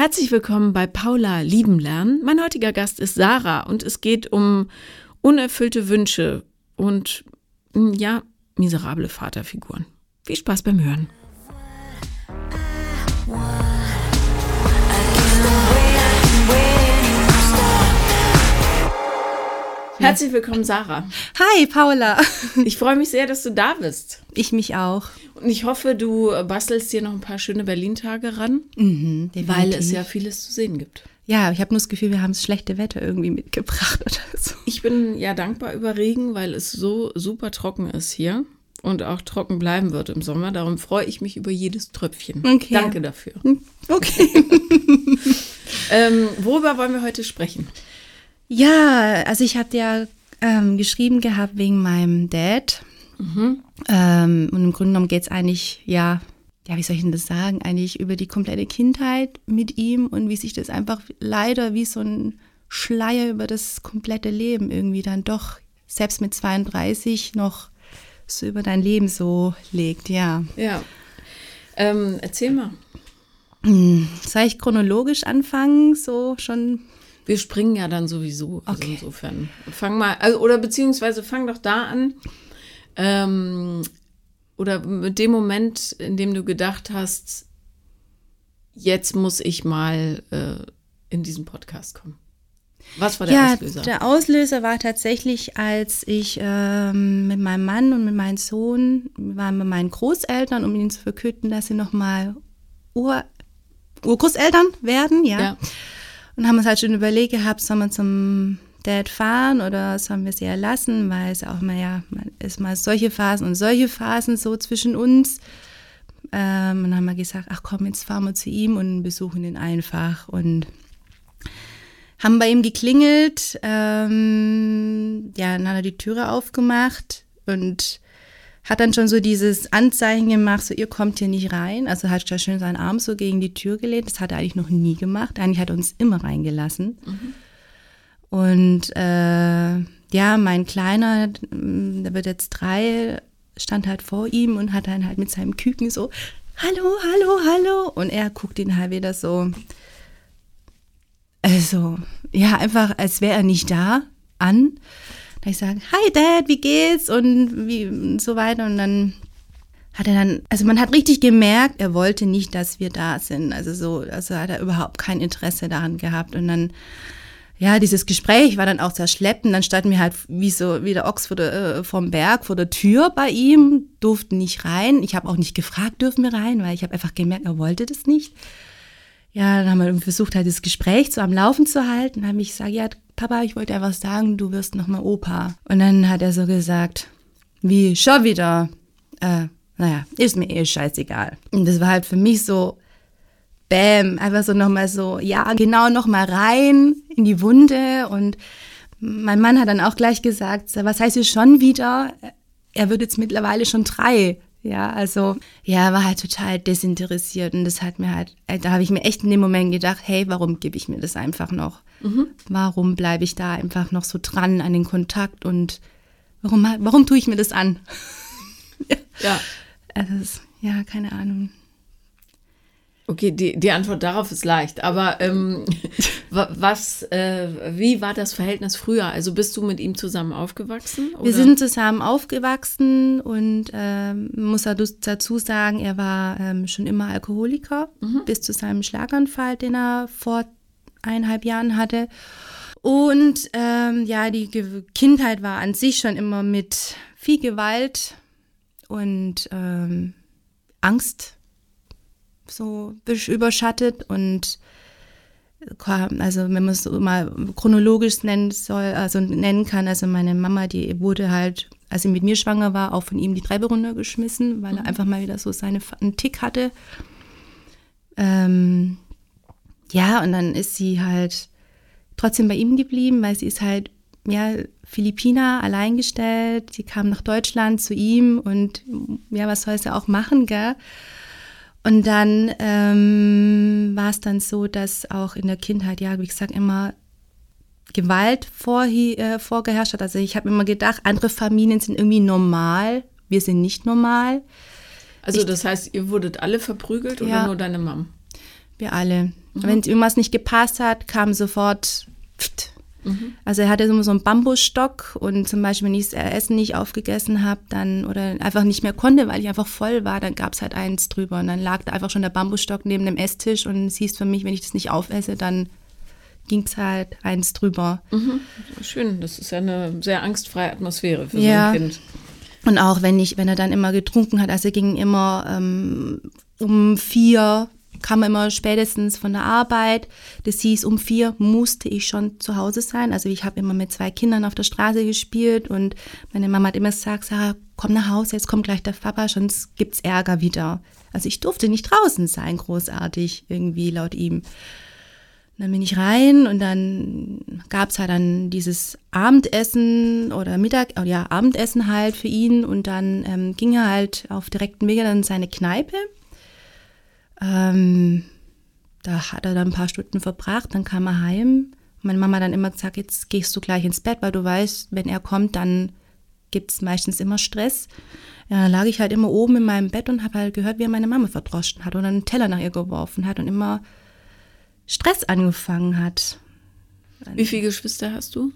Herzlich willkommen bei Paula Lieben lernen. Mein heutiger Gast ist Sarah und es geht um unerfüllte Wünsche und mm, ja, miserable Vaterfiguren. Viel Spaß beim Hören. Herzlich willkommen, Sarah. Hi, Paula. Ich freue mich sehr, dass du da bist. Ich mich auch. Und ich hoffe, du bastelst dir noch ein paar schöne Berlin-Tage ran, Mhm, weil es ja vieles zu sehen gibt. Ja, ich habe nur das Gefühl, wir haben das schlechte Wetter irgendwie mitgebracht oder so. Ich bin ja dankbar über Regen, weil es so super trocken ist hier und auch trocken bleiben wird im Sommer. Darum freue ich mich über jedes Tröpfchen. Okay. Danke dafür. Okay. Ähm, worüber wollen wir heute sprechen? Ja, also ich hatte ja ähm, geschrieben gehabt wegen meinem Dad. Mhm. Ähm, und im Grunde genommen geht es eigentlich, ja, ja, wie soll ich denn das sagen, eigentlich über die komplette Kindheit mit ihm und wie sich das einfach leider wie so ein Schleier über das komplette Leben irgendwie dann doch, selbst mit 32, noch so über dein Leben so legt, ja. Ja. Ähm, erzähl mal. Soll ich chronologisch anfangen? So schon. Wir springen ja dann sowieso. Also Okay. insofern. Fang mal, also, oder beziehungsweise fang doch da an. Ähm, oder mit dem Moment, in dem du gedacht hast, jetzt muss ich mal äh, in diesen Podcast kommen. Was war der ja, Auslöser? der Auslöser war tatsächlich, als ich ähm, mit meinem Mann und mit meinem Sohn, wir waren mit meinen Großeltern, um ihnen zu verkünden, dass sie nochmal Ur Urgroßeltern werden, ja. ja. Und haben uns halt schon überlegt gehabt, sollen wir zum Dad fahren oder sollen wir sie erlassen, weil es auch mal, ja, man ist mal solche Phasen und solche Phasen so zwischen uns. Ähm, und haben wir gesagt, ach komm, jetzt fahren wir zu ihm und besuchen ihn einfach. Und haben bei ihm geklingelt, ähm, ja, dann hat er die Türe aufgemacht und hat dann schon so dieses Anzeichen gemacht, so ihr kommt hier nicht rein. Also hat er schön seinen Arm so gegen die Tür gelehnt. Das hat er eigentlich noch nie gemacht. Eigentlich hat er uns immer reingelassen. Und äh, ja, mein Kleiner, mm, der wird jetzt drei, stand halt vor ihm und hat dann halt mit seinem Küken so, hallo, hallo, hallo. Und er guckt ihn halt wieder so, also, ja, einfach, als wäre er nicht da, an. Da ich sage, hi Dad, wie geht's? Und wie und so weiter. Und dann hat er dann, also man hat richtig gemerkt, er wollte nicht, dass wir da sind. Also so, also hat er überhaupt kein Interesse daran gehabt. Und dann, ja, dieses Gespräch war dann auch sehr schleppend. Dann standen wir halt wie so, wie der Ochs vor der, äh, vom Berg vor der Tür bei ihm, durften nicht rein. Ich habe auch nicht gefragt, dürfen wir rein, weil ich habe einfach gemerkt, er wollte das nicht. Ja, dann haben wir versucht, halt das Gespräch so am Laufen zu halten. Dann habe ich gesagt, ja, Papa, ich wollte einfach sagen, du wirst nochmal Opa. Und dann hat er so gesagt, wie, schon wieder? Äh, naja, ist mir eh scheißegal. Und das war halt für mich so, bam, einfach so nochmal so, ja, genau nochmal rein in die Wunde. Und mein Mann hat dann auch gleich gesagt, was heißt hier schon wieder? Er wird jetzt mittlerweile schon drei. Ja, also, ja, er war halt total desinteressiert und das hat mir halt, äh, da habe ich mir echt in dem Moment gedacht, hey, warum gebe ich mir das einfach noch? Warum bleibe ich da einfach noch so dran an den Kontakt und warum, warum tue ich mir das an? ja. Also, ja, keine Ahnung. Okay, die, die Antwort darauf ist leicht. Aber ähm, wa- was, äh, wie war das Verhältnis früher? Also bist du mit ihm zusammen aufgewachsen? Wir oder? sind zusammen aufgewachsen und ähm, muss dazu sagen, er war ähm, schon immer Alkoholiker bis zu seinem Schlaganfall, den er vor eineinhalb Jahren hatte. Und ähm, ja, die Ge Kindheit war an sich schon immer mit viel Gewalt und ähm, Angst so überschattet und also wenn man es so mal chronologisch nennen soll, also nennen kann, also meine Mama, die wurde halt, als sie mit mir schwanger war, auch von ihm die Treppe runtergeschmissen, weil er einfach mal wieder so seine einen Tick hatte. Ähm, ja, und dann ist sie halt trotzdem bei ihm geblieben, weil sie ist halt, ja, Philippiner, alleingestellt. Sie kam nach Deutschland zu ihm und ja, was soll sie auch machen, gell? Und dann ähm, war es dann so, dass auch in der Kindheit, ja, wie gesagt, immer Gewalt vorhi- äh, vorgeherrscht hat. Also ich habe immer gedacht, andere Familien sind irgendwie normal, wir sind nicht normal. Also das heißt, ihr wurdet alle verprügelt oder Ja. nur deine Mom? wir alle. Wenn irgendwas nicht gepasst hat, kam sofort. Pft. Also er hatte immer so einen Bambusstock und zum Beispiel, wenn ich das Essen nicht aufgegessen habe, dann oder einfach nicht mehr konnte, weil ich einfach voll war, dann gab es halt eins drüber und dann lag da einfach schon der Bambusstock neben dem Esstisch und es hieß für mich, wenn ich das nicht aufesse, dann ging es halt eins drüber. Mhm. Schön, das ist ja eine sehr angstfreie Atmosphäre für Ja. so ein Kind. Und auch wenn ich, wenn er dann immer getrunken hat, also er ging immer ähm, um vier, kam er immer spätestens von der Arbeit. Das hieß, um vier musste ich schon zu Hause sein. Also ich habe immer mit zwei Kindern auf der Straße gespielt und meine Mama hat immer gesagt, Sarah, komm nach Hause, jetzt kommt gleich der Papa, sonst gibt's Ärger wieder. Also ich durfte nicht draußen sein, großartig, irgendwie laut ihm. Dann bin ich rein und dann gab's halt dann dieses Abendessen oder Mittag, oh ja, Abendessen halt für ihn und dann ähm, ging er halt auf direkten Wege dann in seine Kneipe. Ähm, da hat er dann ein paar Stunden verbracht, dann kam er heim. Meine Mama dann immer gesagt, jetzt gehst du gleich ins Bett, weil du weißt, wenn er kommt, dann gibt's meistens immer Stress. Ja, dann lag ich halt immer oben in meinem Bett und habe halt gehört, wie er meine Mama verdroschen hat oder einen Teller nach ihr geworfen hat und immer Stress angefangen hat. Wie viele Geschwister hast du?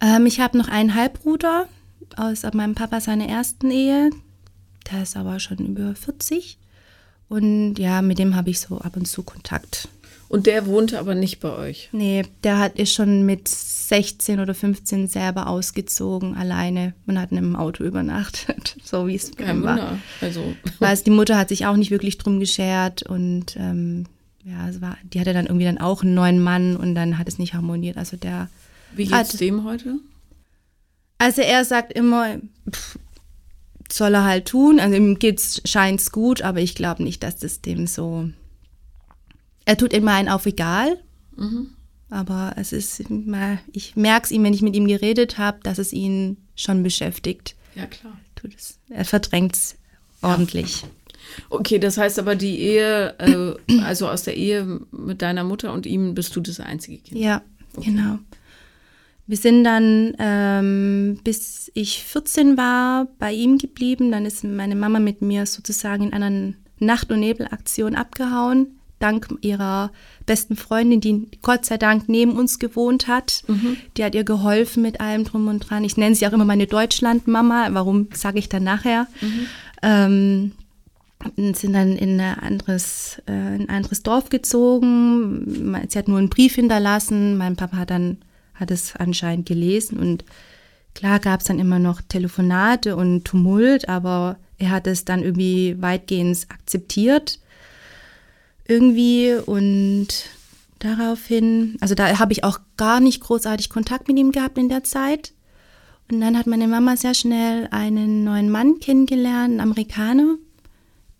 Ähm, ich habe noch einen Halbbruder aus meinem Papa seiner ersten Ehe. Der ist aber schon über 40. Und ja, mit dem habe ich so ab und zu Kontakt. Und der wohnte aber nicht bei euch. Nee, der hat ist schon mit 16 oder 15 selber ausgezogen, alleine und hat in einem Auto übernachtet, so wie es bei ihm war. Wunder. Also, Weil die Mutter hat sich auch nicht wirklich drum geschert und ähm, ja, es war, die hatte dann irgendwie dann auch einen neuen Mann und dann hat es nicht harmoniert. Also der wie Hat- geht's dem heute? Also er sagt immer, pff, soll er halt tun. Also ihm geht's, scheint's gut, aber ich glaube nicht, dass das dem so. Er tut immer einen auf egal. Aber es ist immer, ich merke es ihm, wenn ich mit ihm geredet habe, dass es ihn schon beschäftigt. Ja, klar. Tut es. Er verdrängt es ordentlich. Okay, das heißt aber die Ehe, äh, also aus der Ehe mit deiner Mutter und ihm bist du das einzige Kind. Ja, genau. Wir sind dann, ähm, bis ich 14 war, bei ihm geblieben. Dann ist meine Mama mit mir sozusagen in einer Nacht- und Nebelaktion abgehauen. Dank ihrer besten Freundin, die Gott sei Dank neben uns gewohnt hat. Die hat ihr geholfen mit allem drum und dran. Ich nenne sie auch immer meine Deutschland-Mama. Warum sage ich dann nachher? Ähm, und sind dann in, ein anderes, äh, in ein anderes Dorf gezogen. Sie hat nur einen Brief hinterlassen. Mein Papa hat dann hat es anscheinend gelesen und klar gab es dann immer noch Telefonate und Tumult, aber er hat es dann irgendwie weitgehend akzeptiert irgendwie und daraufhin, also da habe ich auch gar nicht großartig Kontakt mit ihm gehabt in der Zeit. Und dann hat meine Mama sehr schnell einen neuen Mann kennengelernt, einen Amerikaner,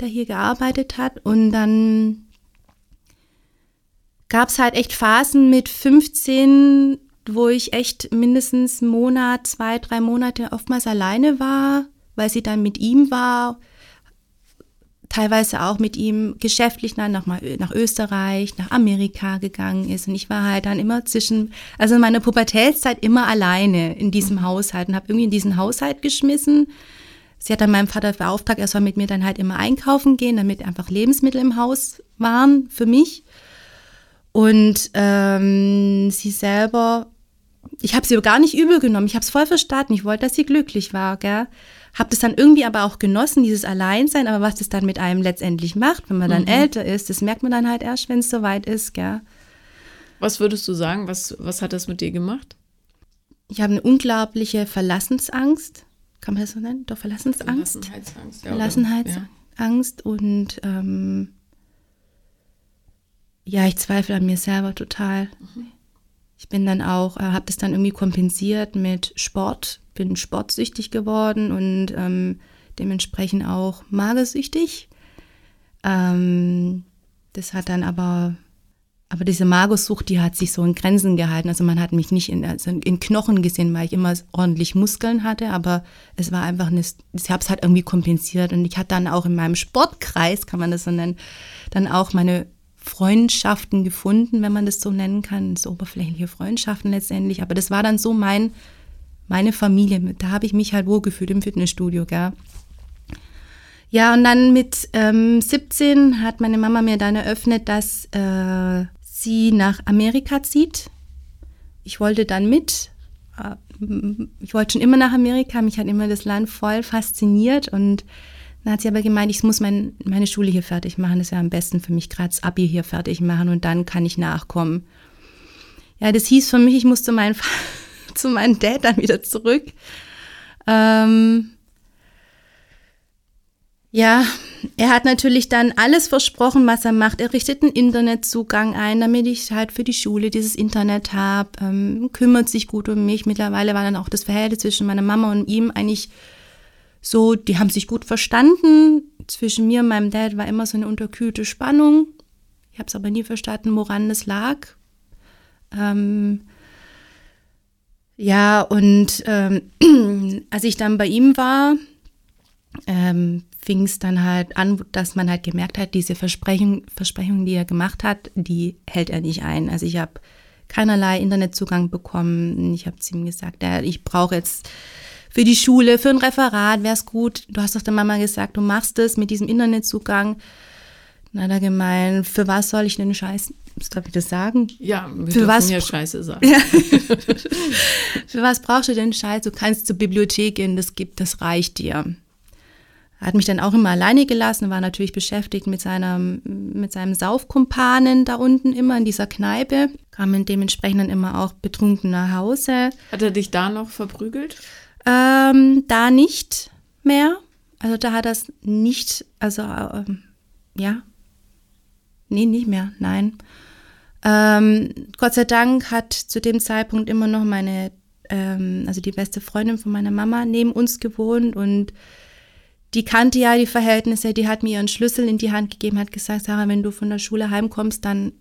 der hier gearbeitet hat. Und dann gab es halt echt Phasen mit 15, wo ich echt mindestens einen Monat, zwei, drei Monate oftmals alleine war, weil sie dann mit ihm war. Teilweise auch mit ihm geschäftlich dann nach, nach Österreich, nach Amerika gegangen ist. Und ich war halt dann immer zwischen, also in meiner Pubertätszeit immer alleine in diesem Haushalt und habe irgendwie in diesen Haushalt geschmissen. Sie hat dann meinem Vater beauftragt, er soll mit mir dann halt immer einkaufen gehen, damit einfach Lebensmittel im Haus waren für mich. Und ähm, sie selber, ich habe sie gar nicht übel genommen, ich habe es voll verstanden, ich wollte, dass sie glücklich war, gell. Habe das dann irgendwie aber auch genossen, dieses Alleinsein, aber was das dann mit einem letztendlich macht, wenn man dann älter ist, das merkt man dann halt erst, wenn es soweit ist, gell. Was würdest du sagen? Was, was hat das mit dir gemacht? Ich habe eine unglaubliche Verlassensangst, kann man das so nennen? Doch, Verlassensangst. Verlassenheitsangst. Ja? Verlassenheitsangst und ähm, ja, ich zweifle an mir selber total. Ich bin dann auch, äh, habe das dann irgendwie kompensiert mit Sport, bin sportsüchtig geworden und ähm, dementsprechend auch magersüchtig. Ähm, das hat dann aber, aber diese Magersucht, die hat sich so in Grenzen gehalten. Also man hat mich nicht in, also in Knochen gesehen, weil ich immer ordentlich Muskeln hatte, aber es war einfach eine, ich habe es halt irgendwie kompensiert und ich hatte dann auch in meinem Sportkreis, kann man das so nennen, dann auch meine Freundschaften gefunden, wenn man das so nennen kann, so oberflächliche Freundschaften letztendlich. Aber das war dann so mein, meine Familie. Da habe ich mich halt wohlgefühlt im Fitnessstudio, gell. Ja, und dann mit ähm, 17 hat meine Mama mir dann eröffnet, dass äh, sie nach Amerika zieht. Ich wollte dann mit. Äh, ich wollte schon immer nach Amerika. Mich hat immer das Land voll fasziniert. Und dann hat sie aber gemeint, ich muss mein, meine Schule hier fertig machen. Das ja am besten für mich, gerade das Abi hier fertig machen. Und dann kann ich nachkommen. Ja, das hieß für mich, ich musste mein, zu meinem Dad dann wieder zurück. Ähm, ja, er hat natürlich dann alles versprochen, was er macht. Er richtet einen Internetzugang ein, damit ich halt für die Schule dieses Internet habe, ähm, kümmert sich gut um mich. Mittlerweile war dann auch das Verhältnis zwischen meiner Mama und ihm eigentlich so, die haben sich gut verstanden. Zwischen mir und meinem Dad war immer so eine unterkühlte Spannung. Ich habe es aber nie verstanden, woran das lag. Ähm, ja, und ähm, als ich dann bei ihm war, ähm, fing es dann halt an, dass man halt gemerkt hat, diese Versprechung, Versprechungen, die er gemacht hat, die hält er nicht ein. Also ich habe keinerlei Internetzugang bekommen. Ich habe zu ihm gesagt, ja, ich brauche jetzt für die Schule, für ein Referat, wäre es gut. Du hast doch der Mama gesagt, du machst es mit diesem Internetzugang. Dann hat er gemeint, für was soll ich denn Scheiß, darf ich das sagen? Ja, wir für was ja Scheiße sagen. Ja. für was brauchst du denn Scheiß? Du kannst zur Bibliothek gehen, das gibt, das reicht dir. Er hat mich dann auch immer alleine gelassen, war natürlich beschäftigt mit, seiner, mit seinem Saufkumpanen da unten immer in dieser Kneipe, kam dementsprechend dann immer auch betrunken nach Hause. Hat er dich da noch verprügelt? Ähm, da nicht mehr. Also da hat es nicht, also ähm, ja, nee, nicht mehr, nein. Ähm, Gott sei Dank hat zu dem Zeitpunkt immer noch meine, ähm, also die beste Freundin von meiner Mama neben uns gewohnt und die kannte ja die Verhältnisse, die hat mir ihren Schlüssel in die Hand gegeben, hat gesagt, Sarah, wenn du von der Schule heimkommst, dann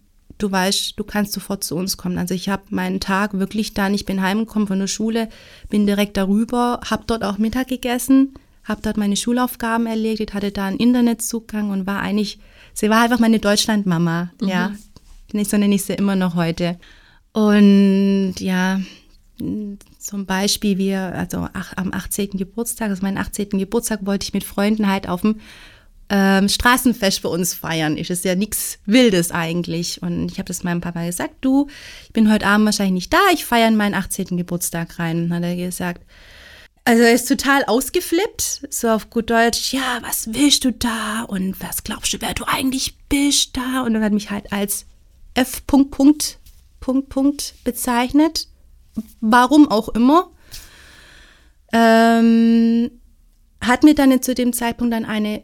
du weißt, du kannst sofort zu uns kommen. Also ich habe meinen Tag wirklich dann, ich bin heimgekommen von der Schule, bin direkt darüber, habe dort auch Mittag gegessen, habe dort meine Schulaufgaben erledigt, hatte da einen Internetzugang und war eigentlich, sie war einfach meine Deutschlandmama, mhm. ja. So nenne ich sie immer noch heute. Und ja, zum Beispiel wir, also ach, am 18. Geburtstag, also meinen 18. Geburtstag wollte ich mit Freunden halt auf dem ähm, Straßenfest für uns feiern. Ist ja nichts Wildes eigentlich. Und ich habe das meinem Papa gesagt, du, ich bin heute Abend wahrscheinlich nicht da, ich feiere in meinen 18. Geburtstag rein. Und hat er gesagt, also er ist total ausgeflippt, so auf gut Deutsch, ja, was willst du da und was glaubst du, wer du eigentlich bist da? Und dann hat mich halt als F. Punkt, Punkt, Punkt, Punkt bezeichnet warum auch immer, ähm, hat mir dann zu dem Zeitpunkt dann eine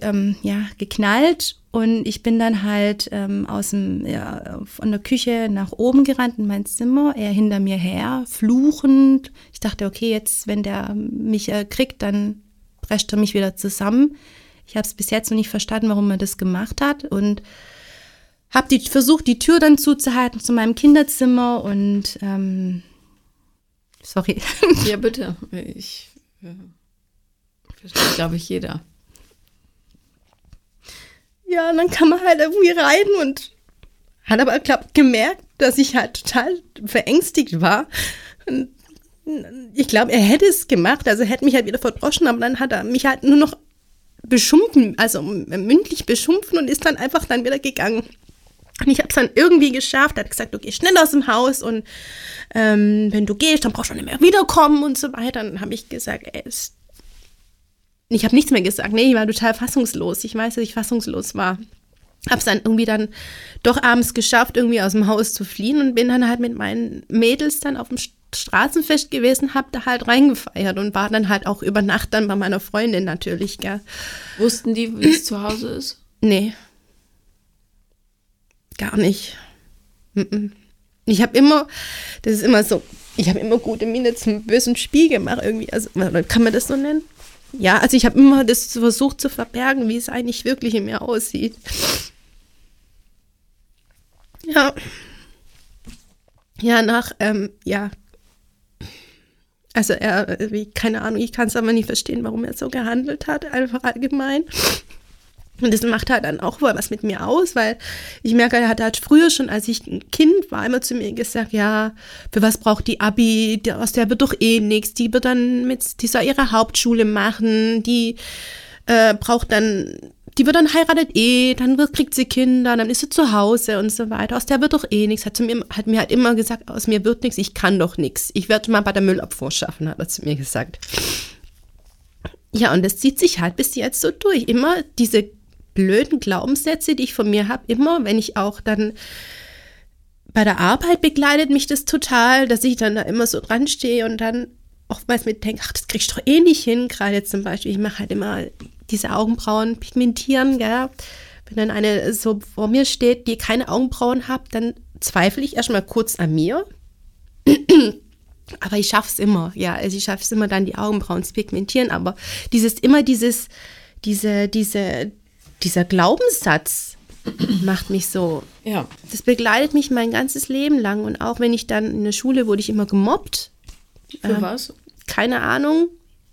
ähm, ja, geknallt und ich bin dann halt ähm, aus dem, ja, von der Küche nach oben gerannt in mein Zimmer, er hinter mir her, fluchend. Ich dachte, okay, jetzt, wenn der mich äh, kriegt, dann prescht er mich wieder zusammen. Ich habe es bis jetzt noch nicht verstanden, warum er das gemacht hat und habe die versucht, die Tür dann zuzuhalten zu meinem Kinderzimmer und ähm, sorry. Ja, bitte. Ich äh, verstehe, glaube ich, jeder. Ja, und dann kam man halt irgendwie rein und hat aber, glaube gemerkt, dass ich halt total verängstigt war. Und ich glaube, er hätte es gemacht, also hätte mich halt wieder verdroschen, aber dann hat er mich halt nur noch beschumpfen, also mündlich beschumpfen und ist dann einfach dann wieder gegangen. Und ich habe es dann irgendwie geschafft, hat gesagt, du gehst schnell aus dem Haus und ähm, wenn du gehst, dann brauchst du nicht mehr wiederkommen und so weiter. Dann habe ich gesagt, ey, ist ich habe nichts mehr gesagt. Nee, ich war total fassungslos. Ich weiß, dass ich fassungslos war. Habe es dann irgendwie dann doch abends geschafft, irgendwie aus dem Haus zu fliehen und bin dann halt mit meinen Mädels dann auf dem Straßenfest gewesen, habe da halt reingefeiert und war dann halt auch über Nacht dann bei meiner Freundin natürlich, gell. Wussten die, wie es zu Hause ist? Nee, Gar nicht. Ich habe immer, das ist immer so, ich habe immer gute Miene zum bösen Spiel gemacht irgendwie. Also kann man das so nennen? Ja, also ich habe immer das versucht zu verbergen, wie es eigentlich wirklich in mir aussieht. Ja. Ja, nach, ähm, ja. Also er, wie, keine Ahnung, ich kann es aber nicht verstehen, warum er so gehandelt hat, einfach allgemein. Und das macht halt dann auch wohl was mit mir aus, weil ich merke, er hat halt früher schon, als ich ein Kind war, immer zu mir gesagt, ja, für was braucht die Abi, aus der wird doch eh nichts, die wird dann mit, die soll ihre Hauptschule machen, die äh, braucht dann, die wird dann heiratet eh, dann wird, kriegt sie Kinder, dann ist sie zu Hause und so weiter. Aus der wird doch eh nichts. Hat, zu mir, hat mir halt immer gesagt, aus mir wird nichts, ich kann doch nichts. Ich werde mal bei der Müllabfuhr schaffen, hat er zu mir gesagt. Ja, und das zieht sich halt bis jetzt so durch. Immer diese blöden Glaubenssätze, die ich von mir habe, immer, wenn ich auch dann bei der Arbeit begleitet mich das total, dass ich dann da immer so dran stehe und dann oftmals mit denke, ach, das kriegst du doch eh nicht hin. Gerade jetzt zum Beispiel, ich mache halt immer diese Augenbrauen pigmentieren, gell. Wenn dann eine so vor mir steht, die keine Augenbrauen hat, dann zweifle ich erstmal kurz an mir. aber ich schaffe es immer, ja, also ich schaffe es immer dann die Augenbrauen zu pigmentieren, aber dieses immer dieses diese diese dieser Glaubenssatz macht mich so. Ja. Das begleitet mich mein ganzes Leben lang. Und auch wenn ich dann in der Schule wurde ich immer gemobbt. Für ähm, was? Keine Ahnung.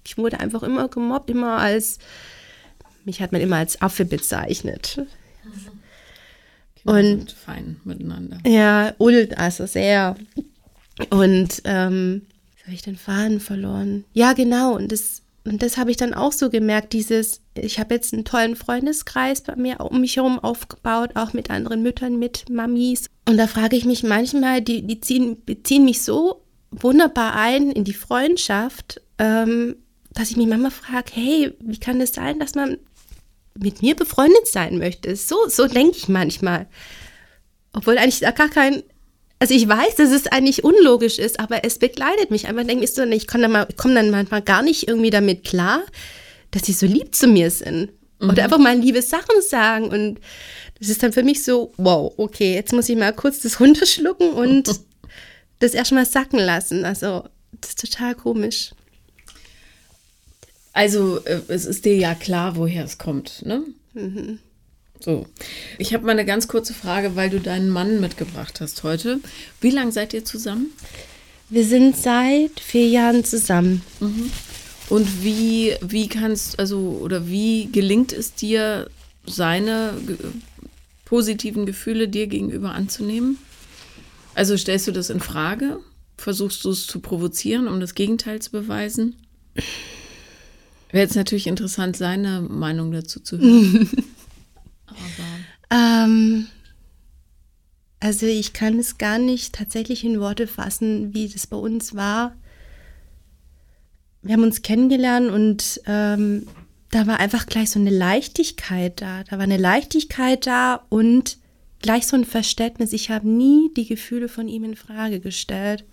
Ich wurde einfach immer gemobbt, immer als, mich hat man immer als Affe bezeichnet. Kinder und fein miteinander. Ja, ult, also sehr. Und ähm, habe ich den Faden verloren? Ja, genau. Und das und das habe ich dann auch so gemerkt, dieses, ich habe jetzt einen tollen Freundeskreis bei mir um mich herum aufgebaut, auch mit anderen Müttern, mit Mamis. Und da frage ich mich manchmal, die, die ziehen, beziehen mich so wunderbar ein in die Freundschaft, ähm, dass ich mich manchmal frage, hey, wie kann es das sein, dass man mit mir befreundet sein möchte? So, so denke ich manchmal. Obwohl eigentlich da gar kein also ich weiß, dass es eigentlich unlogisch ist, aber es begleitet mich. Einfach denke ich so, ich komme dann, komm dann manchmal gar nicht irgendwie damit klar, dass sie so lieb zu mir sind. Mhm. Oder einfach mal liebe Sachen sagen. Und das ist dann für mich so, wow, okay, jetzt muss ich mal kurz das runterschlucken und das erstmal sacken lassen. Also, das ist total komisch. Also, äh, es ist dir ja klar, woher es kommt, ne? Mhm. So, ich habe mal eine ganz kurze Frage, weil du deinen Mann mitgebracht hast heute. Wie lange seid ihr zusammen? Wir sind seit vier Jahren zusammen. Mhm. Und wie, wie kannst, also, oder wie gelingt es dir, seine positiven Gefühle dir gegenüber anzunehmen? Also stellst du das in Frage? Versuchst du es zu provozieren, um das Gegenteil zu beweisen? Wäre jetzt natürlich interessant, seine Meinung dazu zu hören. Ähm, also ich kann es gar nicht tatsächlich in Worte fassen, wie das bei uns war. Wir haben uns kennengelernt und ähm, da war einfach gleich so eine Leichtigkeit da. Da war eine Leichtigkeit da und gleich so ein Verständnis. Ich habe nie die Gefühle von ihm in Frage gestellt.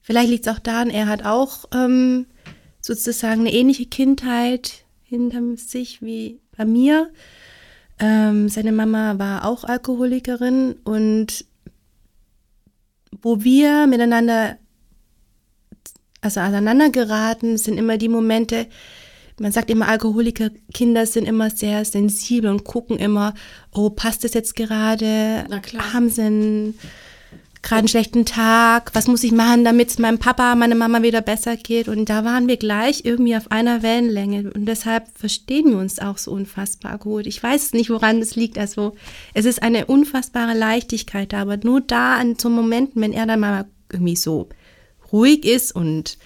Vielleicht liegt es auch daran, er hat auch ähm, sozusagen eine ähnliche Kindheit hinter sich wie bei mir. Ähm, seine Mama war auch Alkoholikerin und wo wir miteinander, also aneinander geraten, sind immer die Momente, man sagt immer, Alkoholikerkinder sind immer sehr sensibel und gucken immer, oh, passt das jetzt gerade? Haben sie einen gerade einen schlechten Tag, was muss ich machen, damit es meinem Papa, meiner Mama wieder besser geht. Und da waren wir gleich irgendwie auf einer Wellenlänge. Und deshalb verstehen wir uns auch so unfassbar gut. Ich weiß nicht, woran das liegt. Also es ist eine unfassbare Leichtigkeit da, aber nur da an so Momenten, wenn er dann mal irgendwie so ruhig ist und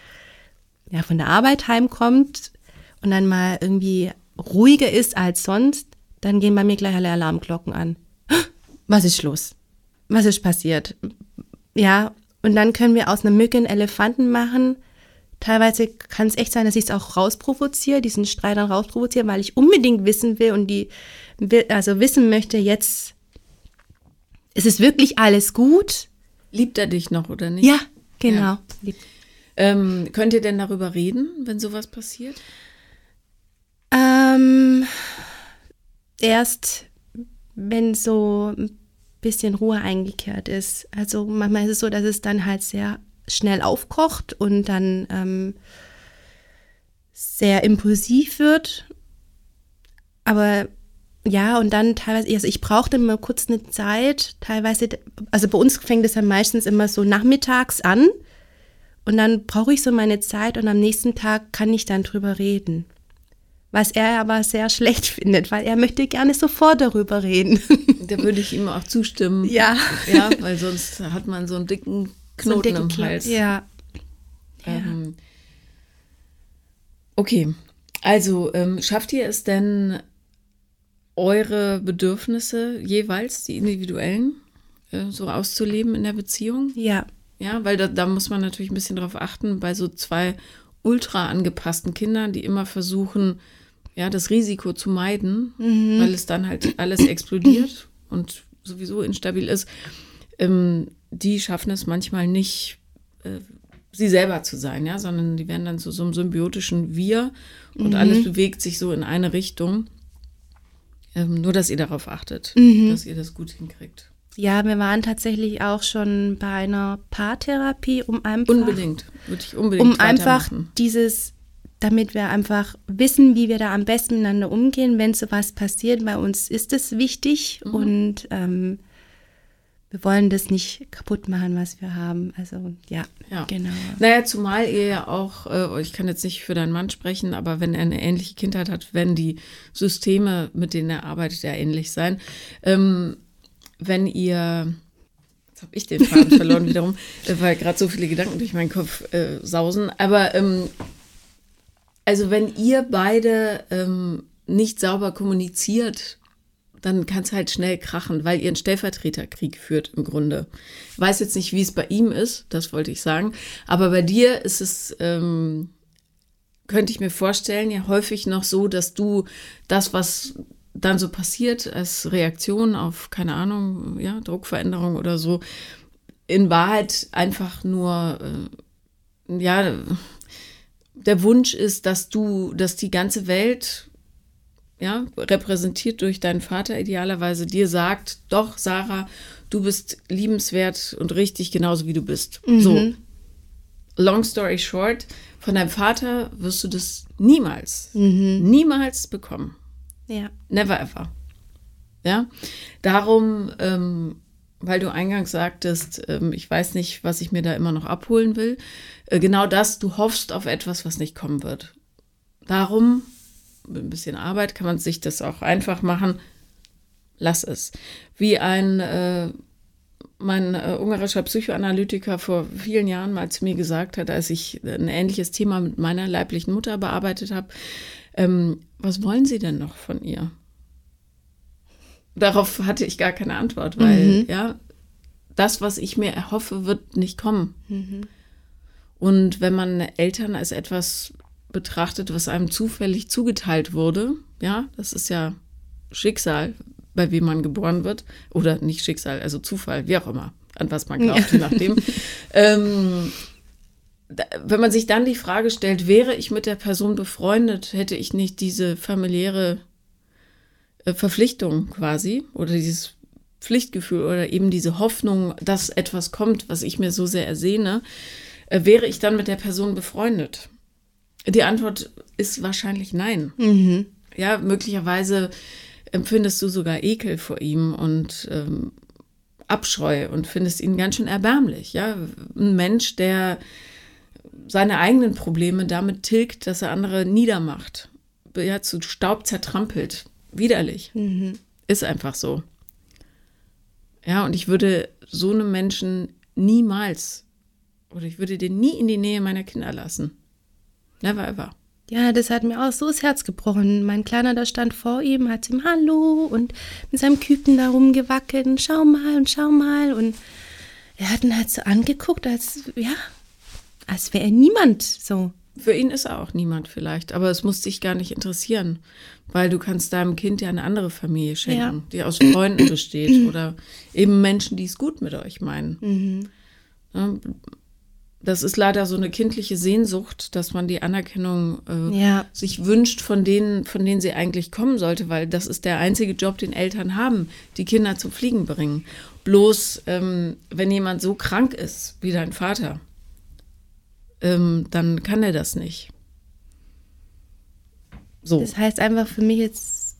ja, von der Arbeit heimkommt und dann mal irgendwie ruhiger ist als sonst, dann gehen bei mir gleich alle Alarmglocken an. Was ist los? Was ist passiert? Ja, und dann können wir aus einer Mücke einen Elefanten machen. Teilweise kann es echt sein, dass ich es auch rausprovoziere, diesen Streit dann rausprovoziere, weil ich unbedingt wissen will und die, also wissen möchte, jetzt ist es wirklich alles gut. Liebt er dich noch oder nicht? Ja, genau. Ja. Ähm, könnt ihr denn darüber reden, wenn sowas passiert? Ähm, erst wenn so ein bisschen Ruhe eingekehrt ist. Also manchmal ist es so, dass es dann halt sehr schnell aufkocht und dann ähm, sehr impulsiv wird. Aber ja, und dann teilweise, also ich brauchte immer kurz eine Zeit, teilweise, also bei uns fängt es ja meistens immer so nachmittags an und dann brauche ich so meine Zeit und am nächsten Tag kann ich dann drüber reden. Was er aber sehr schlecht findet, weil er möchte gerne sofort darüber reden. Da würde ich ihm auch zustimmen. Ja. Ja, weil sonst hat man so einen dicken Knoten So einen dicken im Hals. Kla- Ja. Ähm, okay, also ähm, schafft ihr es denn, eure Bedürfnisse jeweils, die individuellen, äh, so auszuleben in der Beziehung? Ja. Ja, weil da, da muss man natürlich ein bisschen drauf achten, bei so zwei ultra angepassten Kindern, die immer versuchen, ja, das Risiko zu meiden, weil es dann halt alles explodiert und sowieso instabil ist. Ähm, die schaffen es manchmal nicht, äh, sie selber zu sein, ja, sondern die werden dann zu so einem symbiotischen Wir und alles bewegt sich so in eine Richtung. Ähm, nur, dass ihr darauf achtet, dass ihr das gut hinkriegt. Ja, wir waren tatsächlich auch schon bei einer Paartherapie, um einfach, Unbedingt, würde ich unbedingt um einfach dieses, damit wir einfach wissen, wie wir da am besten miteinander umgehen, wenn sowas passiert. Bei uns ist es wichtig Mhm. und ähm, wir wollen das nicht kaputt machen, was wir haben. Also ja, Ja. genau. Naja, zumal ihr ja auch, äh, ich kann jetzt nicht für deinen Mann sprechen, aber wenn er eine ähnliche Kindheit hat, werden die Systeme, mit denen er arbeitet, ja ähnlich sein. Ähm, wenn ihr, jetzt habe ich den Faden verloren wiederum, weil gerade so viele Gedanken durch meinen Kopf äh, sausen, aber ähm, also wenn ihr beide ähm, nicht sauber kommuniziert, dann kann es halt schnell krachen, weil ihr einen Stellvertreterkrieg führt im Grunde. Ich weiß jetzt nicht, wie es bei ihm ist, das wollte ich sagen, aber bei dir ist es, ähm, könnte ich mir vorstellen, ja häufig noch so, dass du das, was dann so passiert als Reaktion auf, keine Ahnung, ja, Druckveränderung oder so, in Wahrheit einfach nur, äh, ja, der Wunsch ist, dass du, dass die ganze Welt ja, repräsentiert durch deinen Vater idealerweise, dir sagt, doch, Sarah, du bist liebenswert und richtig genauso wie du bist. So. Long story short, von deinem Vater wirst du das niemals, niemals bekommen. Ja. Never ever. Ja, darum, ähm, weil du eingangs sagtest, ähm, ich weiß nicht, was ich mir da immer noch abholen will. Äh, genau das, du hoffst auf etwas, was nicht kommen wird. Darum, mit ein bisschen Arbeit kann man sich das auch einfach machen. Lass es. Wie ein, äh, mein äh, ungarischer Psychoanalytiker vor vielen Jahren mal zu mir gesagt hat, als ich ein ähnliches Thema mit meiner leiblichen Mutter bearbeitet habe, ähm, was wollen Sie denn noch von ihr? Darauf hatte ich gar keine Antwort, weil ja, das, was ich mir erhoffe, wird nicht kommen. Und wenn man Eltern als etwas betrachtet, was einem zufällig zugeteilt wurde, ja, das ist ja Schicksal, bei wem man geboren wird, oder nicht Schicksal, also Zufall, wie auch immer, an was man glaubt, je nachdem. ähm, da, wenn man sich dann die Frage stellt, wäre ich mit der Person befreundet, hätte ich nicht diese familiäre Verpflichtung quasi oder dieses Pflichtgefühl oder eben diese Hoffnung, dass etwas kommt, was ich mir so sehr ersehne, äh, wäre ich dann mit der Person befreundet? Die Antwort ist wahrscheinlich nein. Ja, möglicherweise empfindest du sogar Ekel vor ihm und ähm, Abscheu und findest ihn ganz schön erbärmlich. Ja, ein Mensch, der seine eigenen Probleme damit tilgt, dass er andere niedermacht, ja, zu Staub zertrampelt. Widerlich. Ist einfach so. Ja, und ich würde so einem Menschen niemals, oder ich würde den nie in die Nähe meiner Kinder lassen. Never ever. Ja, das hat mir auch so das Herz gebrochen. Mein Kleiner, da stand vor ihm, hat ihm Hallo und mit seinem Küken da rumgewackelt und schau mal und schau mal. Und er hat ihn halt so angeguckt, als, ja, als wäre er niemand so. Für ihn ist er auch niemand vielleicht, aber es muss dich gar nicht interessieren, weil du kannst deinem Kind ja eine andere Familie schenken, Ja. die aus Freunden besteht oder eben Menschen, die es gut mit euch meinen. Ja, Das ist leider so eine kindliche Sehnsucht, dass man die Anerkennung äh, Ja. sich wünscht von denen, von denen sie eigentlich kommen sollte, weil das ist der einzige Job, den Eltern haben, die Kinder zum Fliegen bringen. Bloß, ähm, wenn jemand so krank ist wie dein Vater, ähm, dann kann er das nicht. So. Das heißt einfach für mich jetzt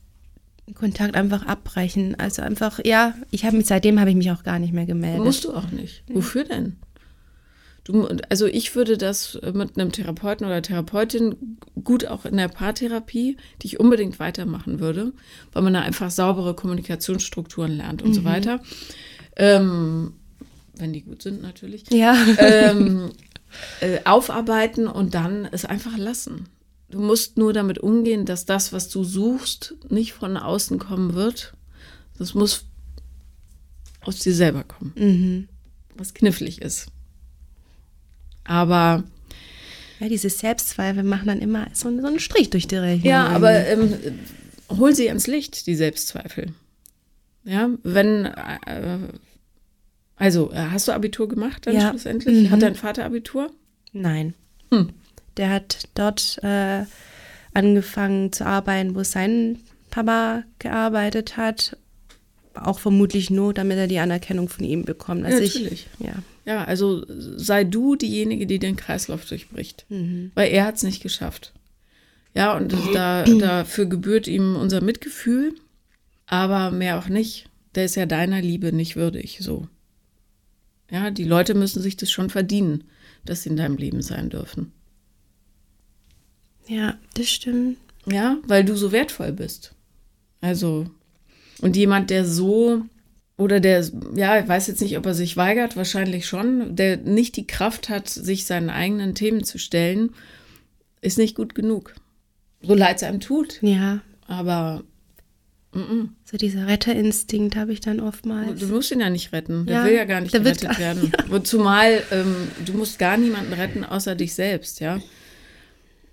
Kontakt einfach abbrechen. Also einfach, ja, ich habe mich, seitdem habe ich mich auch gar nicht mehr gemeldet. Musst du auch nicht. Wofür denn? Du, also ich würde das mit einem Therapeuten oder Therapeutin gut auch in der Paartherapie, die ich unbedingt weitermachen würde, weil man da einfach saubere Kommunikationsstrukturen lernt und mhm. so weiter. Ähm, wenn die gut sind natürlich. Ja. Ähm, äh, aufarbeiten und dann es einfach lassen. Du musst nur damit umgehen, dass das, was du suchst, nicht von außen kommen wird. Das muss aus dir selber kommen. Mhm. Was knifflig ist. Aber. Ja, diese Selbstzweifel machen dann immer so, so einen Strich durch die Rechnung. Ja, aber ähm, hol sie ans Licht, die Selbstzweifel. Ja, wenn. Äh, also, äh, hast du Abitur gemacht dann ja. schlussendlich? Mhm. Hat dein Vater Abitur? Nein. Hm. Der hat dort äh, angefangen zu arbeiten, wo sein Papa gearbeitet hat. Auch vermutlich nur, damit er die Anerkennung von ihm bekommt. Also Natürlich. Ich, ja. ja, also sei du diejenige, die den Kreislauf durchbricht. Mhm. Weil er hat es nicht geschafft. Ja, und da, dafür gebührt ihm unser Mitgefühl, aber mehr auch nicht. Der ist ja deiner Liebe nicht würdig, so. Ja, die Leute müssen sich das schon verdienen, dass sie in deinem Leben sein dürfen. Ja, das stimmt. Ja, weil du so wertvoll bist. Also, und jemand, der so, oder der, ja, ich weiß jetzt nicht, ob er sich weigert, wahrscheinlich schon, der nicht die Kraft hat, sich seinen eigenen Themen zu stellen, ist nicht gut genug. So leid es einem tut. Ja. Aber mm -mm. so dieser Retterinstinkt habe ich dann oftmals. Du musst ihn ja nicht retten. Der ja, will ja gar nicht gerettet wird, werden. Ja. Zumal ähm, du musst gar niemanden retten, außer dich selbst, ja.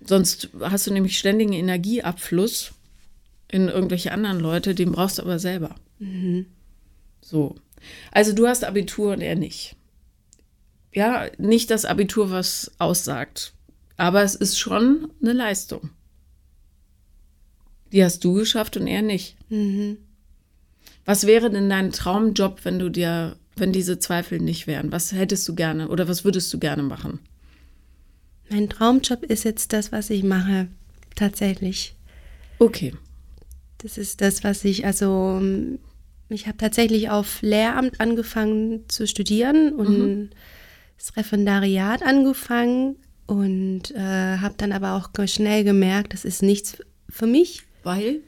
Sonst hast du nämlich ständigen Energieabfluss in irgendwelche anderen Leute, den brauchst du aber selber. Mhm. So. Also du hast Abitur und er nicht. Ja, nicht das Abitur, was aussagt. Aber es ist schon eine Leistung. Die hast du geschafft und er nicht. Mhm. Was wäre denn dein Traumjob, wenn du dir, wenn diese Zweifel nicht wären? Was hättest du gerne oder was würdest du gerne machen? Mein Traumjob ist jetzt das, was ich mache, tatsächlich. Okay. Das ist das, was ich, also ich habe tatsächlich auf Lehramt angefangen zu studieren und mhm. das Referendariat angefangen und äh, habe dann aber auch schnell gemerkt, das ist nichts für mich. Weil?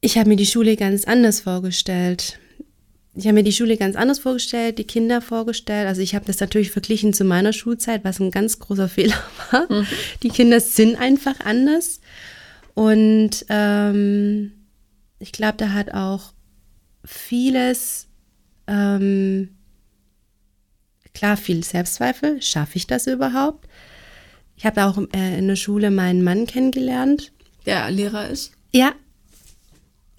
Ich habe mir die Schule ganz anders vorgestellt ich habe mir die Schule ganz anders vorgestellt, die Kinder vorgestellt. Also ich habe das natürlich verglichen zu meiner Schulzeit, was ein ganz großer Fehler war. Mhm. Die Kinder sind einfach anders. Und ähm, ich glaube, da hat auch vieles, ähm, klar, viel Selbstzweifel. Schaffe ich das überhaupt? Ich habe auch äh, in der Schule meinen Mann kennengelernt. Der Lehrer ist? Ja.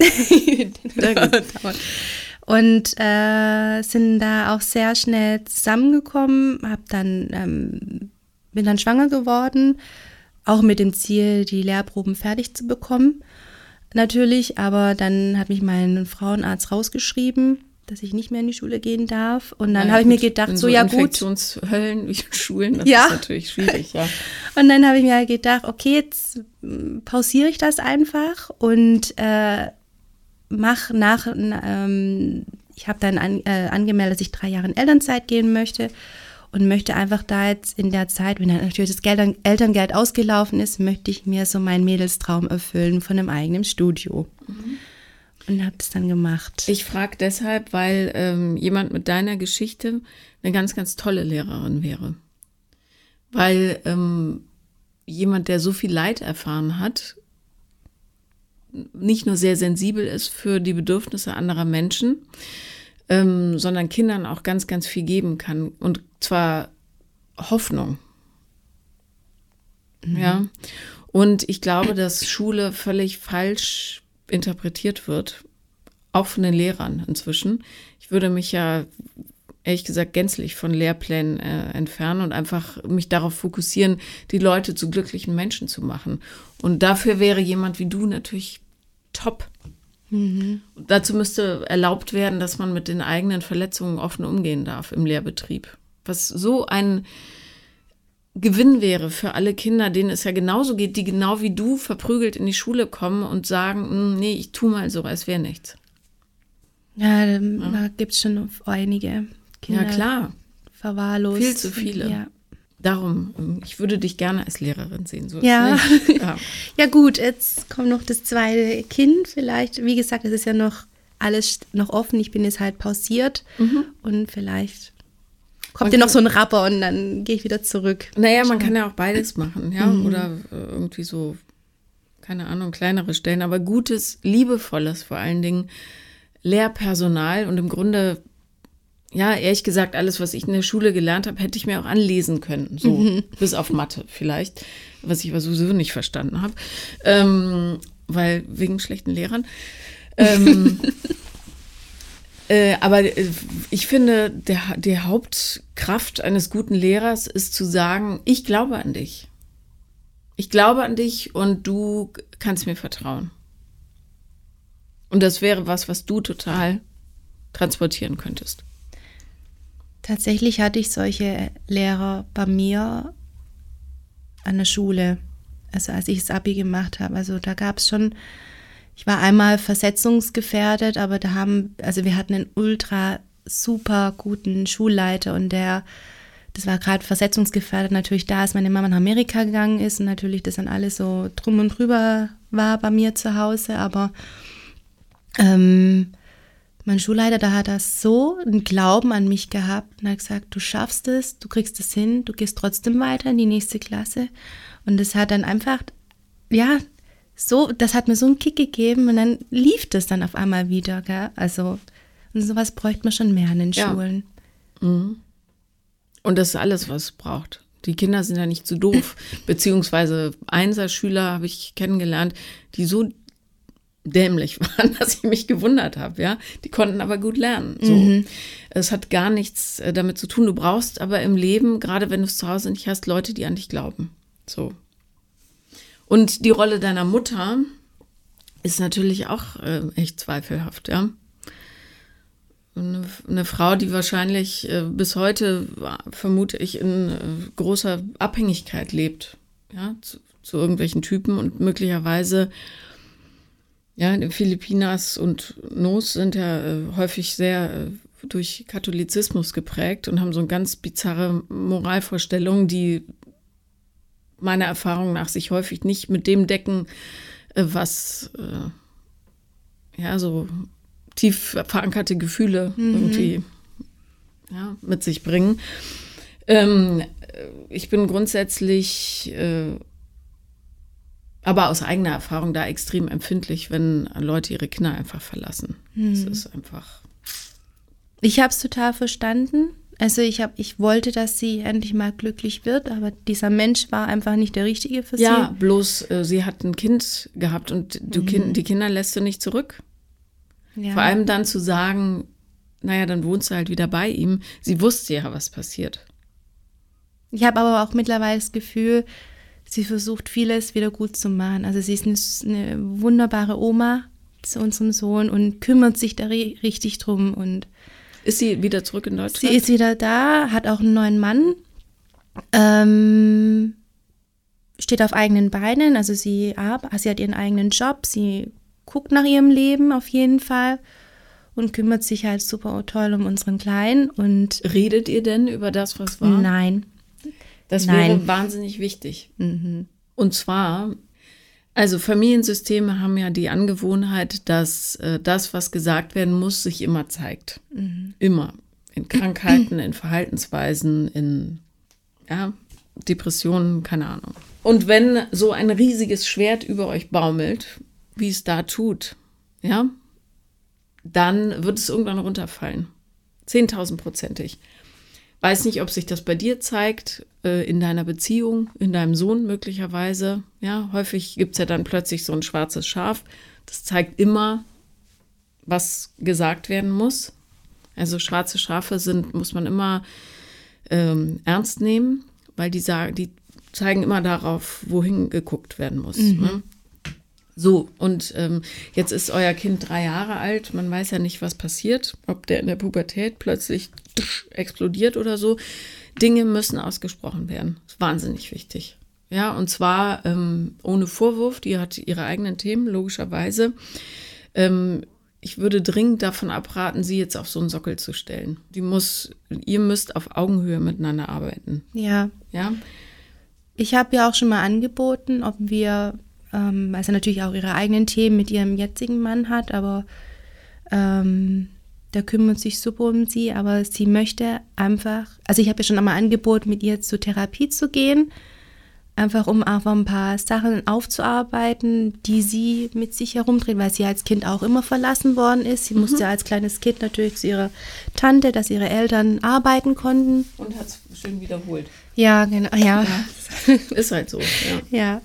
Und äh, sind da auch sehr schnell zusammengekommen, hab dann ähm, bin dann schwanger geworden, auch mit dem Ziel, die Lehrproben fertig zu bekommen, natürlich. Aber dann hat mich mein Frauenarzt rausgeschrieben, dass ich nicht mehr in die Schule gehen darf. Und dann ja, habe ich mir gedacht, so, so ja gut. Infektionshöllen wie Schulen, das ja. ist natürlich schwierig, ja. Und dann habe ich mir gedacht, okay, jetzt hm, pausiere ich das einfach und äh, mach nach, ähm, ich habe dann an, äh, angemeldet, dass ich drei Jahre in Elternzeit gehen möchte und möchte einfach da jetzt in der Zeit, wenn dann natürlich das Geld, Elterngeld ausgelaufen ist, möchte ich mir so meinen Mädelstraum erfüllen von einem eigenen Studio. Mhm. Und habe das dann gemacht. Ich frage deshalb, weil ähm, jemand mit deiner Geschichte eine ganz, ganz tolle Lehrerin wäre. Weil ähm, jemand, der so viel Leid erfahren hat, nicht nur sehr sensibel ist für die Bedürfnisse anderer Menschen, ähm, sondern Kindern auch ganz, ganz viel geben kann. Und zwar Hoffnung. Mhm. Ja. Und ich glaube, dass Schule völlig falsch interpretiert wird, auch von den Lehrern inzwischen. Ich würde mich ja ehrlich gesagt gänzlich von Lehrplänen äh, entfernen und einfach mich darauf fokussieren, die Leute zu glücklichen Menschen zu machen. Und dafür wäre jemand wie du natürlich top. Mhm. Dazu müsste erlaubt werden, dass man mit den eigenen Verletzungen offen umgehen darf im Lehrbetrieb. Was so ein Gewinn wäre für alle Kinder, denen es ja genauso geht, die genau wie du verprügelt in die Schule kommen und sagen, hm, nee, ich tu mal so, als wäre nichts. Ja, da ja. gibt es schon einige Kinder. Ja, klar. Verwahrlost. Viel zu viele. Ja. Darum, ich würde dich gerne als Lehrerin sehen. So ja. ja. ja, gut, jetzt kommt noch das zweite Kind vielleicht. Wie gesagt, es ist ja noch alles noch offen. Ich bin jetzt halt pausiert mhm. und vielleicht kommt ja noch so ein Rapper und dann gehe ich wieder zurück. Naja, man kann ja auch beides machen, ja. Mhm. Oder äh, irgendwie so, keine Ahnung, kleinere Stellen, aber gutes, liebevolles vor allen Dingen Lehrpersonal und im Grunde ja, ehrlich gesagt, alles, was ich in der Schule gelernt habe, hätte ich mir auch anlesen können. So, mhm. bis auf Mathe vielleicht, was ich aber sowieso nicht verstanden habe. Ähm, weil wegen schlechten Lehrern. Ähm, äh, aber äh, ich finde, der, die Hauptkraft eines guten Lehrers ist zu sagen, ich glaube an dich. Ich glaube an dich und du kannst mir vertrauen. Und das wäre was, was du total transportieren könntest. Tatsächlich hatte ich solche Lehrer bei mir an der Schule, also als ich das Abi gemacht habe. Also da gab es schon, ich war einmal versetzungsgefährdet, aber da haben, also wir hatten einen ultra super guten Schulleiter und der, das war gerade versetzungsgefährdet natürlich da, als meine Mama nach Amerika gegangen ist und natürlich das dann alles so drum und drüber war bei mir zu Hause, aber ähm, mein Schulleiter, da hat er so einen Glauben an mich gehabt und hat gesagt, du schaffst es, du kriegst es hin, du gehst trotzdem weiter in die nächste Klasse. Und das hat dann einfach, ja, so, das hat mir so einen Kick gegeben und dann lief das dann auf einmal wieder, gell? Also, und sowas bräuchte man schon mehr an den ja. Schulen. Mhm. Und das ist alles, was es braucht. Die Kinder sind ja nicht so doof. Beziehungsweise Einser-Schüler habe ich kennengelernt, die so dämlich waren, dass ich mich gewundert habe, ja. Die konnten aber gut lernen. So. Mhm. Es hat gar nichts äh, damit zu tun. Du brauchst aber im Leben, gerade wenn du es zu Hause nicht hast, Leute, die an dich glauben. So. Und die Rolle deiner Mutter ist natürlich auch äh, echt zweifelhaft, ja. Eine, eine, Frau, die wahrscheinlich äh, bis heute, vermute ich, in äh, großer Abhängigkeit lebt, ja, zu, zu irgendwelchen Typen und möglicherweise ja, Philippinas und Nos sind ja äh, häufig sehr äh, durch Katholizismus geprägt und haben so eine ganz bizarre Moralvorstellung, die meiner Erfahrung nach sich häufig nicht mit dem decken, äh, was äh, ja so tief verankerte Gefühle mhm. irgendwie ja, mit sich bringen. Ähm, ich bin grundsätzlich äh, aber aus eigener Erfahrung da extrem empfindlich, wenn Leute ihre Kinder einfach verlassen. Mhm. Das ist einfach. Ich habe es total verstanden. Also ich habe, ich wollte, dass sie endlich mal glücklich wird, aber dieser Mensch war einfach nicht der richtige für sie. Ja, bloß äh, sie hat ein Kind gehabt und du mhm. kind, die Kinder lässt du nicht zurück. Ja. Vor allem dann zu sagen, naja, dann wohnst du halt wieder bei ihm. Sie wusste ja, was passiert. Ich habe aber auch mittlerweile das Gefühl, sie versucht vieles wieder gut zu machen. Also sie ist eine, eine wunderbare Oma zu unserem Sohn und kümmert sich da richtig drum. Und ist sie wieder zurück in Deutschland? Sie ist wieder da, hat auch einen neuen Mann, ähm, steht auf eigenen Beinen. Also sie, sie hat ihren eigenen Job, sie guckt nach ihrem Leben auf jeden Fall und kümmert sich halt super toll um unseren Kleinen. Und redet ihr denn über das, was war? Nein, das Nein. wäre wahnsinnig wichtig. Mhm. Und zwar, also Familiensysteme haben ja die Angewohnheit, dass äh, das, was gesagt werden muss, sich immer zeigt. Mhm. Immer. In Krankheiten, in Verhaltensweisen, in ja, Depressionen, keine Ahnung. Und wenn so ein riesiges Schwert über euch baumelt, wie es da tut, ja, dann wird es irgendwann runterfallen. Zehntausendprozentig. Weiß nicht, ob sich das bei dir zeigt, äh, in deiner Beziehung, in deinem Sohn möglicherweise. Ja, häufig gibt es ja dann plötzlich so ein schwarzes Schaf. Das zeigt immer, was gesagt werden muss. Also schwarze Schafe sind, muss man immer ähm, ernst nehmen, weil die sagen, die zeigen immer darauf, wohin geguckt werden muss. Mhm. Ne? So, und ähm, jetzt ist euer Kind drei Jahre alt. Man weiß ja nicht, was passiert, ob der in der Pubertät plötzlich explodiert oder so. Dinge müssen ausgesprochen werden. Das ist wahnsinnig wichtig. Ja, und zwar ähm, ohne Vorwurf. Die hat ihre eigenen Themen, logischerweise. Ähm, ich würde dringend davon abraten, sie jetzt auf so einen Sockel zu stellen. Die muss, ihr müsst auf Augenhöhe miteinander arbeiten. Ja. Ja. Ich habe ja auch schon mal angeboten, ob wir, ähm, weil sie natürlich auch ihre eigenen Themen mit ihrem jetzigen Mann hat, aber ähm, der kümmert sich super um sie, aber sie möchte einfach, also ich habe ja schon einmal angeboten, mit ihr zur Therapie zu gehen, einfach um einfach ein paar Sachen aufzuarbeiten, die sie mit sich herumdreht, weil sie als Kind auch immer verlassen worden ist. Sie Mhm. musste als kleines Kind natürlich zu ihrer Tante, dass ihre Eltern arbeiten konnten. Und hat es schön wiederholt. Ja, genau, ja, Ist halt so, ja. ja.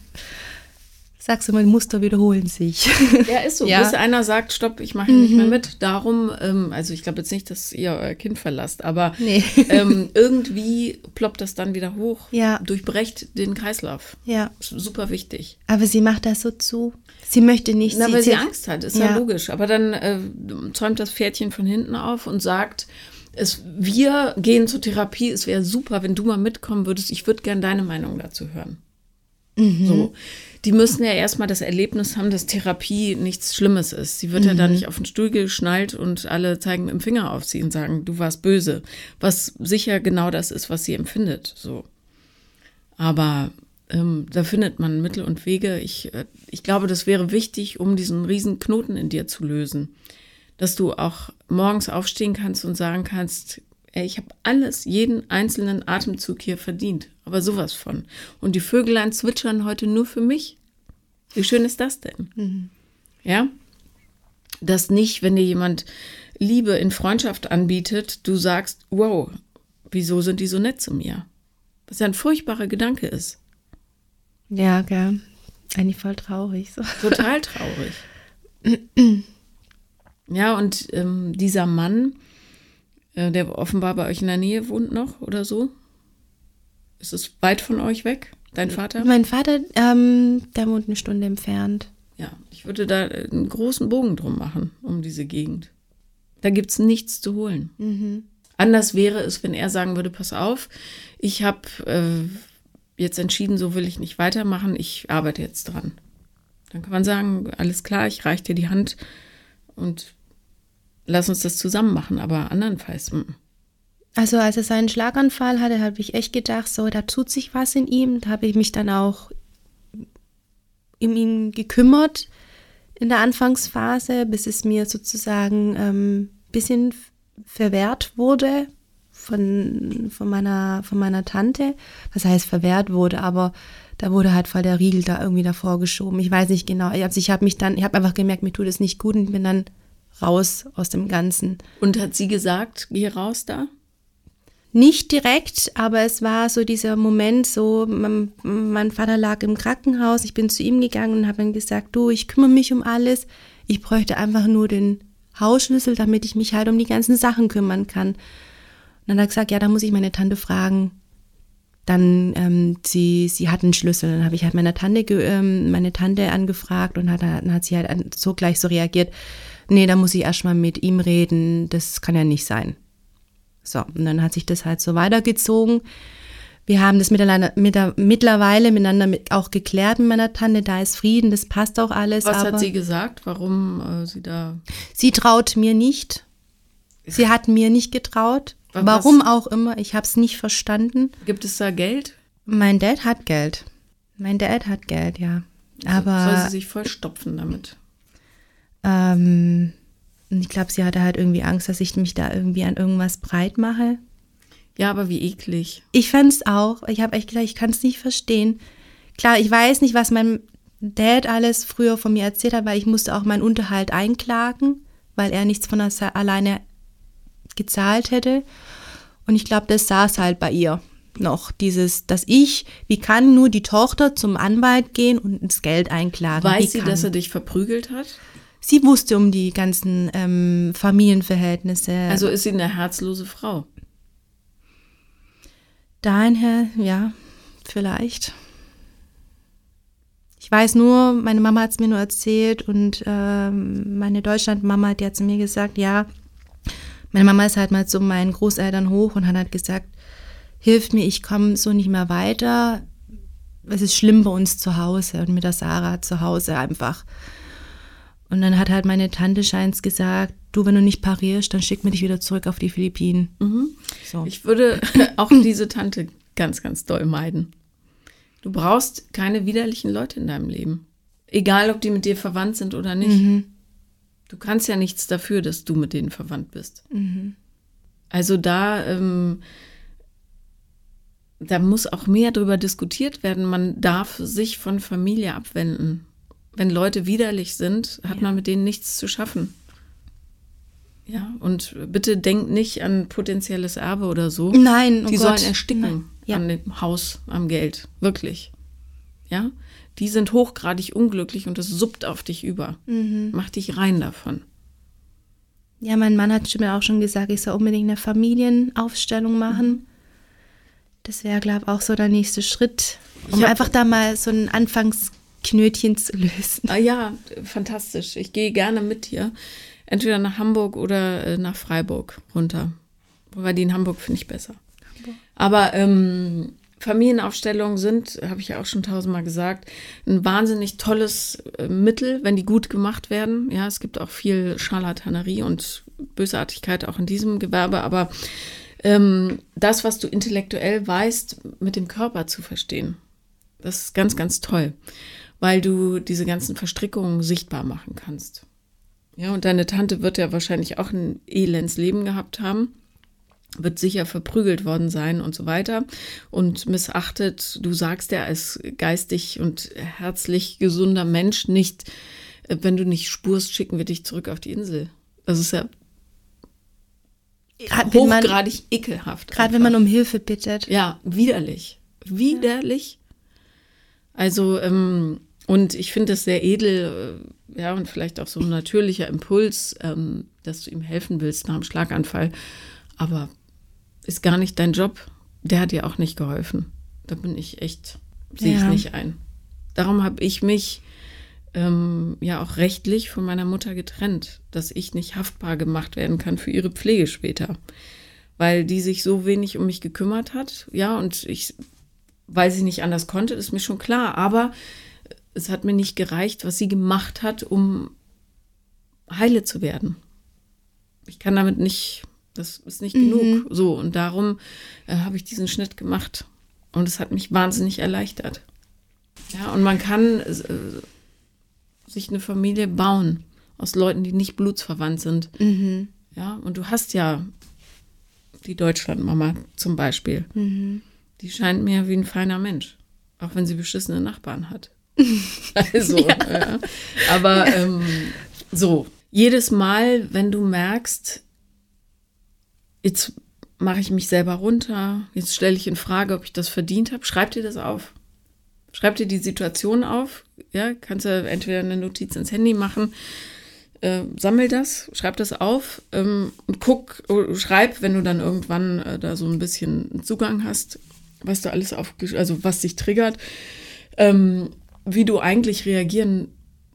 Sagst du mal, Muster wiederholen sich. Ja, ist so. Ja. Bis einer sagt, stopp, ich mache hier nicht mehr mit. Darum, ähm, also ich glaube jetzt nicht, dass ihr euer Kind verlasst, aber Nee. ähm, irgendwie ploppt das dann wieder hoch. Ja. Durchbrecht den Kreislauf. ja, super wichtig. aber sie macht das so zu. Sie möchte nicht. Na, weil sie Angst hat, ist ja, Ja. logisch. Aber dann äh, zäumt das Pferdchen von hinten auf und sagt, es, wir gehen zur Therapie, es wäre super, wenn du mal mitkommen würdest. Ich würde gern deine Meinung dazu hören. So. Die müssen ja erstmal das Erlebnis haben, dass Therapie nichts Schlimmes ist. Sie wird ja da nicht auf den Stuhl geschnallt und alle zeigen mit dem Finger auf sie und sagen, du warst böse. Was sicher genau das ist, was sie empfindet. So. Aber ähm, da findet man Mittel und Wege. Ich, äh, ich glaube, das wäre wichtig, um diesen riesen Knoten in dir zu lösen. Dass du auch morgens aufstehen kannst und sagen kannst, ey, ich habe alles, jeden einzelnen Atemzug hier verdient. Aber sowas von. Und die Vögelein zwitschern heute nur für mich. Wie schön ist das denn? Ja? Dass nicht, wenn dir jemand Liebe in Freundschaft anbietet, du sagst, wow, wieso sind die so nett zu mir? Was ja ein furchtbarer Gedanke ist. Ja, gell. Eigentlich voll traurig. So. Total traurig. ja, und ähm, dieser Mann, äh, der offenbar bei euch in der Nähe wohnt noch oder so, ist es weit von euch weg, dein Vater? Mein Vater, ähm, der wohnt eine Stunde entfernt. Ja, ich würde da äh, einen großen Bogen drum machen, um diese Gegend. Da gibt es nichts zu holen. Anders wäre es, wenn er sagen würde, pass auf, ich habe äh, jetzt entschieden, so will ich nicht weitermachen, ich arbeite jetzt dran. Dann kann man sagen, alles klar, ich reiche dir die Hand und lass uns das zusammen machen, aber andernfalls, mm. Also als er seinen Schlaganfall hatte, habe ich echt gedacht, so, da tut sich was in ihm. Da habe ich mich dann auch um ihn gekümmert in der Anfangsphase, bis es mir sozusagen ein ähm, bisschen verwehrt wurde von, von, meiner, von meiner Tante. Was heißt verwehrt wurde, aber da wurde halt voll der Riegel da irgendwie davor geschoben. Ich weiß nicht genau. Also ich habe mich dann, ich habe einfach gemerkt, mir tut es nicht gut und bin dann raus aus dem Ganzen. Und hat sie gesagt, geh raus da? Nicht direkt, aber es war so dieser Moment, so mein, mein, Vater lag im Krankenhaus, ich bin zu ihm gegangen und habe ihm gesagt, du, ich kümmere mich um alles, ich bräuchte einfach nur den Hausschlüssel, damit ich mich halt um die ganzen Sachen kümmern kann. Und dann hat er gesagt, ja, da muss ich meine Tante fragen. Dann, ähm, sie, sie hat einen Schlüssel. Dann habe ich halt meine Tante, ähm, meine Tante angefragt und hat, dann hat sie halt so gleich so reagiert, nee, da muss ich erstmal mit ihm reden, das kann ja nicht sein. So, und dann hat sich das halt so weitergezogen. Wir haben das miteinander, mit, mittlerweile miteinander mit, auch geklärt mit meiner Tante. Da ist Frieden, das passt auch alles. Was hat sie gesagt, warum äh, sie da. Sie traut mir nicht. Sie hat mir nicht getraut. Was? Warum auch immer, ich habe es nicht verstanden. Gibt es da Geld? Mein Dad hat Geld. Mein Dad hat Geld, ja. Aber. Soll sie sich vollstopfen damit? Ähm, ich glaube, sie hatte halt irgendwie Angst, dass ich mich da irgendwie an irgendwas breit mache. Ja, aber wie eklig. Ich fand es auch. Ich habe echt gedacht, ich kann es nicht verstehen. Klar, ich weiß nicht, was mein Dad alles früher von mir erzählt hat, weil ich musste auch meinen Unterhalt einklagen, weil er nichts von der alleine gezahlt hätte. Und ich glaube, das saß halt bei ihr noch, dieses, dass ich, wie kann nur die Tochter zum Anwalt gehen und das Geld einklagen? Weiß sie, kann? dass er dich verprügelt hat? Sie wusste um die ganzen ähm, Familienverhältnisse. Also ist sie eine herzlose Frau. Daher, ja, vielleicht. Ich weiß nur, meine Mama hat es mir nur erzählt und ähm, meine Deutschlandmama, die hat zu mir gesagt, ja, meine Mama ist halt mal zu meinen Großeltern hoch und hat halt gesagt, hilf mir, ich komme so nicht mehr weiter. Es ist schlimm bei uns zu Hause und mit der Sarah zu Hause einfach. Und dann hat halt meine Tante Scheins gesagt, du, wenn du nicht parierst, dann schick mir dich wieder zurück auf die Philippinen. Mhm. So. Ich würde auch diese Tante ganz, ganz doll meiden. Du brauchst keine widerlichen Leute in deinem Leben. Egal, ob die mit dir verwandt sind oder nicht. Mhm. Du kannst ja nichts dafür, dass du mit denen verwandt bist. Mhm. Also da, ähm, da muss auch mehr darüber diskutiert werden. Man darf sich von Familie abwenden. Wenn Leute widerlich sind, hat Ja. man mit denen nichts zu schaffen. Ja, und bitte denkt nicht an potenzielles Erbe oder so. Nein, oh Die Gott. sollen ersticken. Ja. an dem Haus, am Geld. Wirklich. Ja? Die sind hochgradig unglücklich und das suppt auf dich über. Mhm. Mach dich rein davon. Ja, mein Mann hat mir auch schon gesagt, ich soll unbedingt eine Familienaufstellung machen. Das wäre, glaube ich, auch so der nächste Schritt, um einfach da mal so ein Anfangsknötchen zu lösen. Ah ja, fantastisch. Ich gehe gerne mit dir. Entweder nach Hamburg oder äh, nach Freiburg runter. Wobei die in Hamburg finde ich besser. Aber ähm, Familienaufstellungen sind, habe ich ja auch schon tausendmal gesagt, ein wahnsinnig tolles äh, Mittel, wenn die gut gemacht werden. Ja, es gibt auch viel Scharlatanerie und Bösartigkeit auch in diesem Gewerbe, aber ähm, das, was du intellektuell weißt, mit dem Körper zu verstehen, das ist ganz, ganz toll, weil du diese ganzen Verstrickungen sichtbar machen kannst. Ja, und deine Tante wird ja wahrscheinlich auch ein elends Leben gehabt haben wird sicher verprügelt worden sein und so weiter und missachtet. Du sagst ja als geistig und herzlich gesunder Mensch nicht, äh, wenn du nicht spurst, schicken wir dich zurück auf die Insel. Das ist ja man, hochgradig ekelhaft. gerade wenn man um Hilfe bittet. Ja, widerlich. Widerlich. Also, ähm, und ich finde es sehr edel, äh, ja, und vielleicht auch so ein natürlicher Impuls, ähm, dass du ihm helfen willst nach einem Schlaganfall. Aber ist gar nicht dein Job. Der hat dir auch nicht geholfen. Da bin ich echt, sehe ich Ja. nicht ein. Darum habe ich mich ähm, ja auch rechtlich von meiner Mutter getrennt, dass ich nicht haftbar gemacht werden kann für ihre Pflege später. Weil die sich so wenig um mich gekümmert hat. Ja, und ich, weil sie nicht anders konnte, ist mir schon klar. Aber es hat mir nicht gereicht, was sie gemacht hat, um heile zu werden. Ich kann damit nicht, das ist nicht genug. So, und darum äh, habe ich diesen Schnitt gemacht. Und es hat mich wahnsinnig erleichtert. Ja, und man kann äh, sich eine Familie bauen aus Leuten, die nicht blutsverwandt sind. Mhm. Ja, und du hast ja die Deutschlandmama zum Beispiel. Mhm. Die scheint mir wie ein feiner Mensch, auch wenn sie beschissene Nachbarn hat. Also, ja. aber ähm, so, jedes Mal, wenn du merkst, jetzt mache ich mich selber runter, jetzt stelle ich in Frage, ob ich das verdient habe, schreib dir das auf. Schreib dir die Situation auf. Ja, kannst du entweder eine Notiz ins Handy machen, äh, sammel das, schreib das auf ähm, und guck, oh, schreib, wenn du dann irgendwann äh, da so ein bisschen Zugang hast, was du alles auf, also was dich triggert, ähm, wie du eigentlich reagieren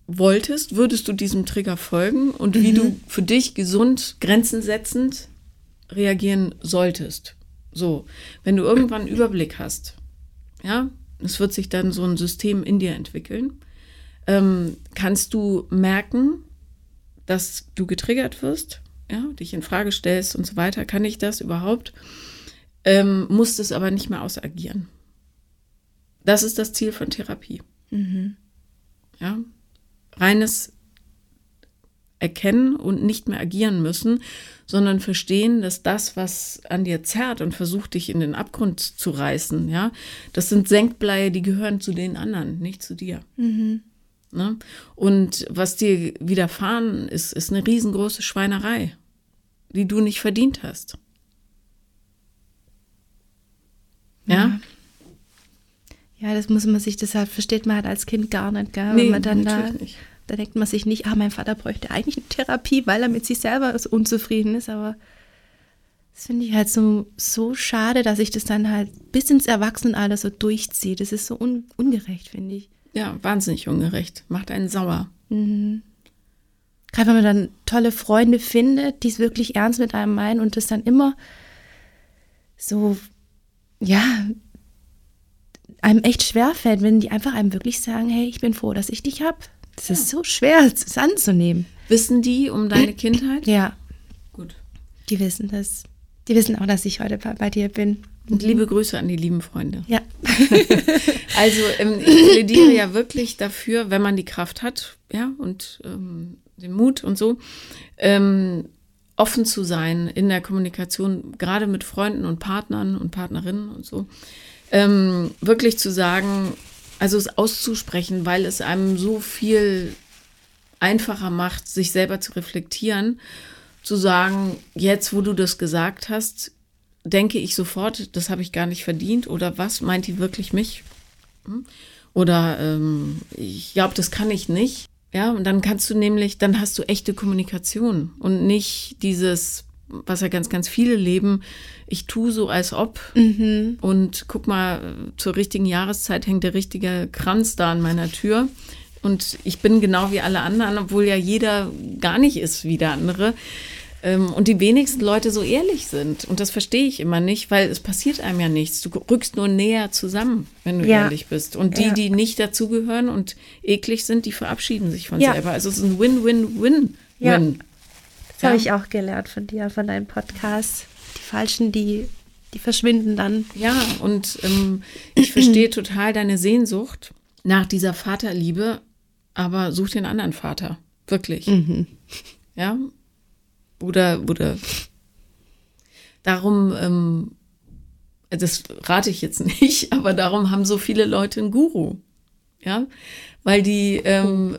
wolltest, würdest du diesem Trigger folgen und wie du für dich gesund, grenzensetzend reagieren solltest. So, wenn du irgendwann einen Überblick hast, ja, es wird sich dann so ein System in dir entwickeln, ähm, kannst du merken, dass du getriggert wirst, ja, dich in Frage stellst und so weiter. Kann ich das überhaupt? Ähm, musst es aber nicht mehr ausagieren. Das ist das Ziel von Therapie. Ja, reines erkennen und nicht mehr agieren müssen, sondern verstehen, dass das, was an dir zerrt und versucht, dich in den Abgrund zu reißen, ja, das sind Senkbleie, die gehören zu den anderen, nicht zu dir. Ne? Und was dir widerfahren ist, ist eine riesengroße Schweinerei, die du nicht verdient hast. Ja? Ja, das muss man sich, deshalb versteht man halt als Kind gar nicht, gell? Nee, man dann da, natürlich nicht. da denkt man sich nicht, ah, mein Vater bräuchte eigentlich eine Therapie, weil er mit sich selber so unzufrieden ist, aber das finde ich halt so, so schade, dass ich das dann halt bis ins Erwachsenenalter so durchziehe. Das ist so un ungerecht, finde ich. Ja, wahnsinnig ungerecht. Macht einen sauer. Gerade wenn man dann tolle Freunde findet, die es wirklich ernst mit einem meinen und das dann immer so, ja, einem echt schwerfällt, wenn die einfach einem wirklich sagen, hey, ich bin froh, dass ich dich habe. Das ist so schwer, es anzunehmen. Wissen die um deine Kindheit? Ja, Gut. die wissen das. Die wissen auch, dass ich heute bei, bei dir bin. Und liebe Grüße an die lieben Freunde. Ja. Also ähm, ich plädiere ja wirklich dafür, wenn man die Kraft hat, ja, und ähm, den Mut und so, ähm, offen zu sein in der Kommunikation, gerade mit Freunden und Partnern und Partnerinnen und so, ähm, wirklich zu sagen, also es auszusprechen, weil es einem so viel einfacher macht, sich selber zu reflektieren, zu sagen, jetzt wo du das gesagt hast, denke ich sofort, das habe ich gar nicht verdient oder was meint die wirklich mich? Hm? Oder ähm, ich glaube, das kann ich nicht. Ja, und dann kannst du nämlich, dann hast du echte Kommunikation und nicht dieses, was ja ganz, ganz viele leben, ich tue so als ob und guck mal, zur richtigen Jahreszeit hängt der richtige Kranz da an meiner Tür und ich bin genau wie alle anderen, obwohl ja jeder gar nicht ist wie der andere. Ähm, Und die wenigsten Leute so ehrlich sind. Und das verstehe ich immer nicht, weil es passiert einem ja nichts. Du rückst nur näher zusammen, wenn du Ja. ehrlich bist. Und die, Ja. die nicht dazugehören und eklig sind, die verabschieden sich von Ja. selber. Also es ist ein Win-Win-Win. Ja. Win. Das Ja. habe ich auch gelernt von dir, von deinem Podcast. Die Falschen, die, die verschwinden dann. Ja, und ähm, ich verstehe total deine Sehnsucht nach dieser Vaterliebe, aber such den anderen Vater. Wirklich. Ja. Oder, oder darum, ähm, das rate ich jetzt nicht, aber darum haben so viele Leute einen Guru. Ja. Weil die ähm,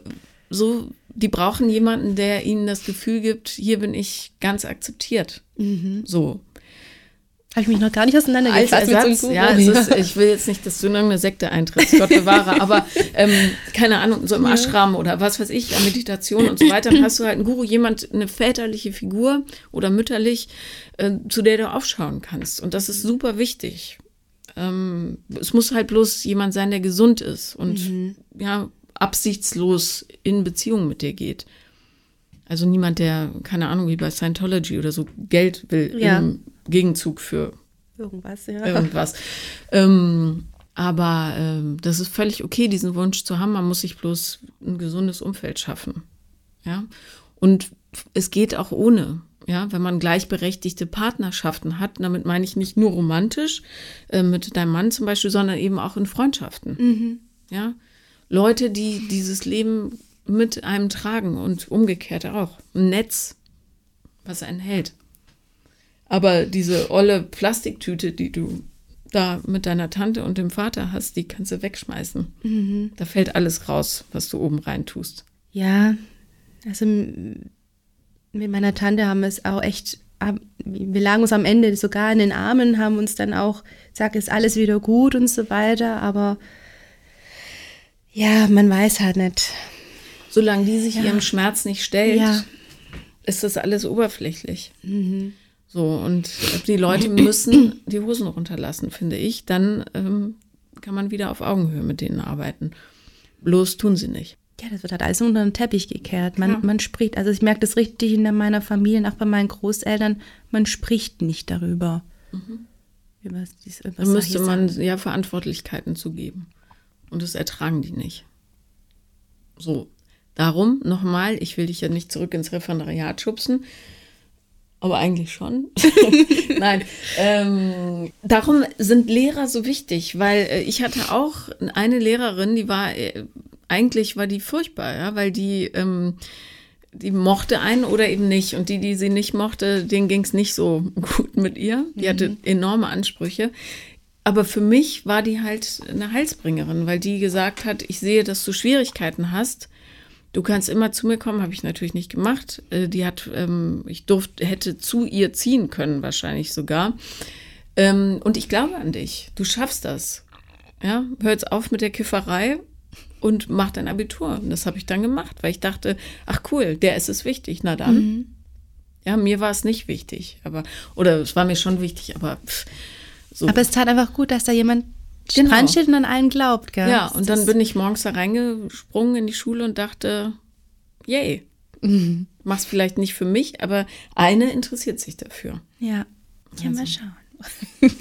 so, die brauchen jemanden, der ihnen das Gefühl gibt, hier bin ich ganz akzeptiert. So. Habe ich mich noch gar nicht Als auseinandergesetzt Ersatz, mit so ja, ist, ich will jetzt nicht, dass du in irgendeine Sekte eintrittst, Gott bewahre, aber ähm, keine Ahnung, so im Ashram oder was weiß ich, an Meditation und so weiter, dann hast du halt einen Guru, jemand, eine väterliche Figur oder mütterlich, äh, zu der du aufschauen kannst. Und das ist super wichtig. Ähm, es muss halt bloß jemand sein, der gesund ist und ja, absichtslos in Beziehung mit dir geht. Also niemand, der, keine Ahnung, wie bei Scientology oder so, Geld will Ja. im Gegenzug für Irgendwas, ja. irgendwas. ähm, aber ähm, das ist völlig okay, diesen Wunsch zu haben. Man muss sich bloß ein gesundes Umfeld schaffen. Ja. Und es geht auch ohne. Ja, wenn man gleichberechtigte Partnerschaften hat, damit meine ich nicht nur romantisch äh, mit deinem Mann zum Beispiel, sondern eben auch in Freundschaften. Ja, Leute, die dieses Leben mit einem tragen und umgekehrt auch. Ein Netz, was einen hält. Aber diese olle Plastiktüte, die du da mit deiner Tante und dem Vater hast, die kannst du wegschmeißen. Da fällt alles raus, was du oben rein tust. Ja, also mit meiner Tante haben wir es auch echt, wir lagen uns am Ende sogar in den Armen, haben uns dann auch gesagt, ist alles wieder gut und so weiter, aber ja, man weiß halt nicht. Solange die sich ihrem Schmerz nicht stellt, Ja. ist das alles oberflächlich. So, und die Leute müssen die Hosen runterlassen, finde ich. Dann ähm, kann man wieder auf Augenhöhe mit denen arbeiten. Bloß tun sie nicht. Ja, das wird halt alles unter den Teppich gekehrt. Man, Ja. man spricht, also ich merke das richtig in meiner Familie und auch bei meinen Großeltern, man spricht nicht darüber. Über dies, über Dann solche müsste man ja Verantwortlichkeiten zugeben. Und das ertragen die nicht. So, darum nochmal, ich will dich ja nicht zurück ins Referendariat schubsen, aber eigentlich schon. Nein, ähm, darum sind Lehrer so wichtig, weil äh, ich hatte auch eine Lehrerin, die war, äh, eigentlich war die furchtbar, ja, weil die, ähm, die mochte einen oder eben nicht. Und die, die sie nicht mochte, denen ging es nicht so gut mit ihr. Die hatte enorme Ansprüche. Aber für mich war die halt eine Heilsbringerin, weil die gesagt hat, ich sehe, dass du Schwierigkeiten hast. Du kannst immer zu mir kommen, habe ich natürlich nicht gemacht. Äh, Die hat, ähm, ich durfte, hätte zu ihr ziehen können, wahrscheinlich sogar. Ähm, und ich glaube an dich. Du schaffst das. Ja, hör jetzt auf mit der Kifferei und mach dein Abitur. Und das habe ich dann gemacht, weil ich dachte, ach cool, der ist es wichtig. Na dann. Ja, mir war es nicht wichtig, aber oder es war mir schon wichtig, aber pff, so. Aber es tat einfach gut, dass da jemand Genau. dran steht und an allen glaubt, gell? Ja, Das und dann ist- bin ich morgens da reingesprungen in die Schule und dachte, yay. Mach's vielleicht nicht für mich, aber eine interessiert sich dafür. Ja, ja Also. mal schauen.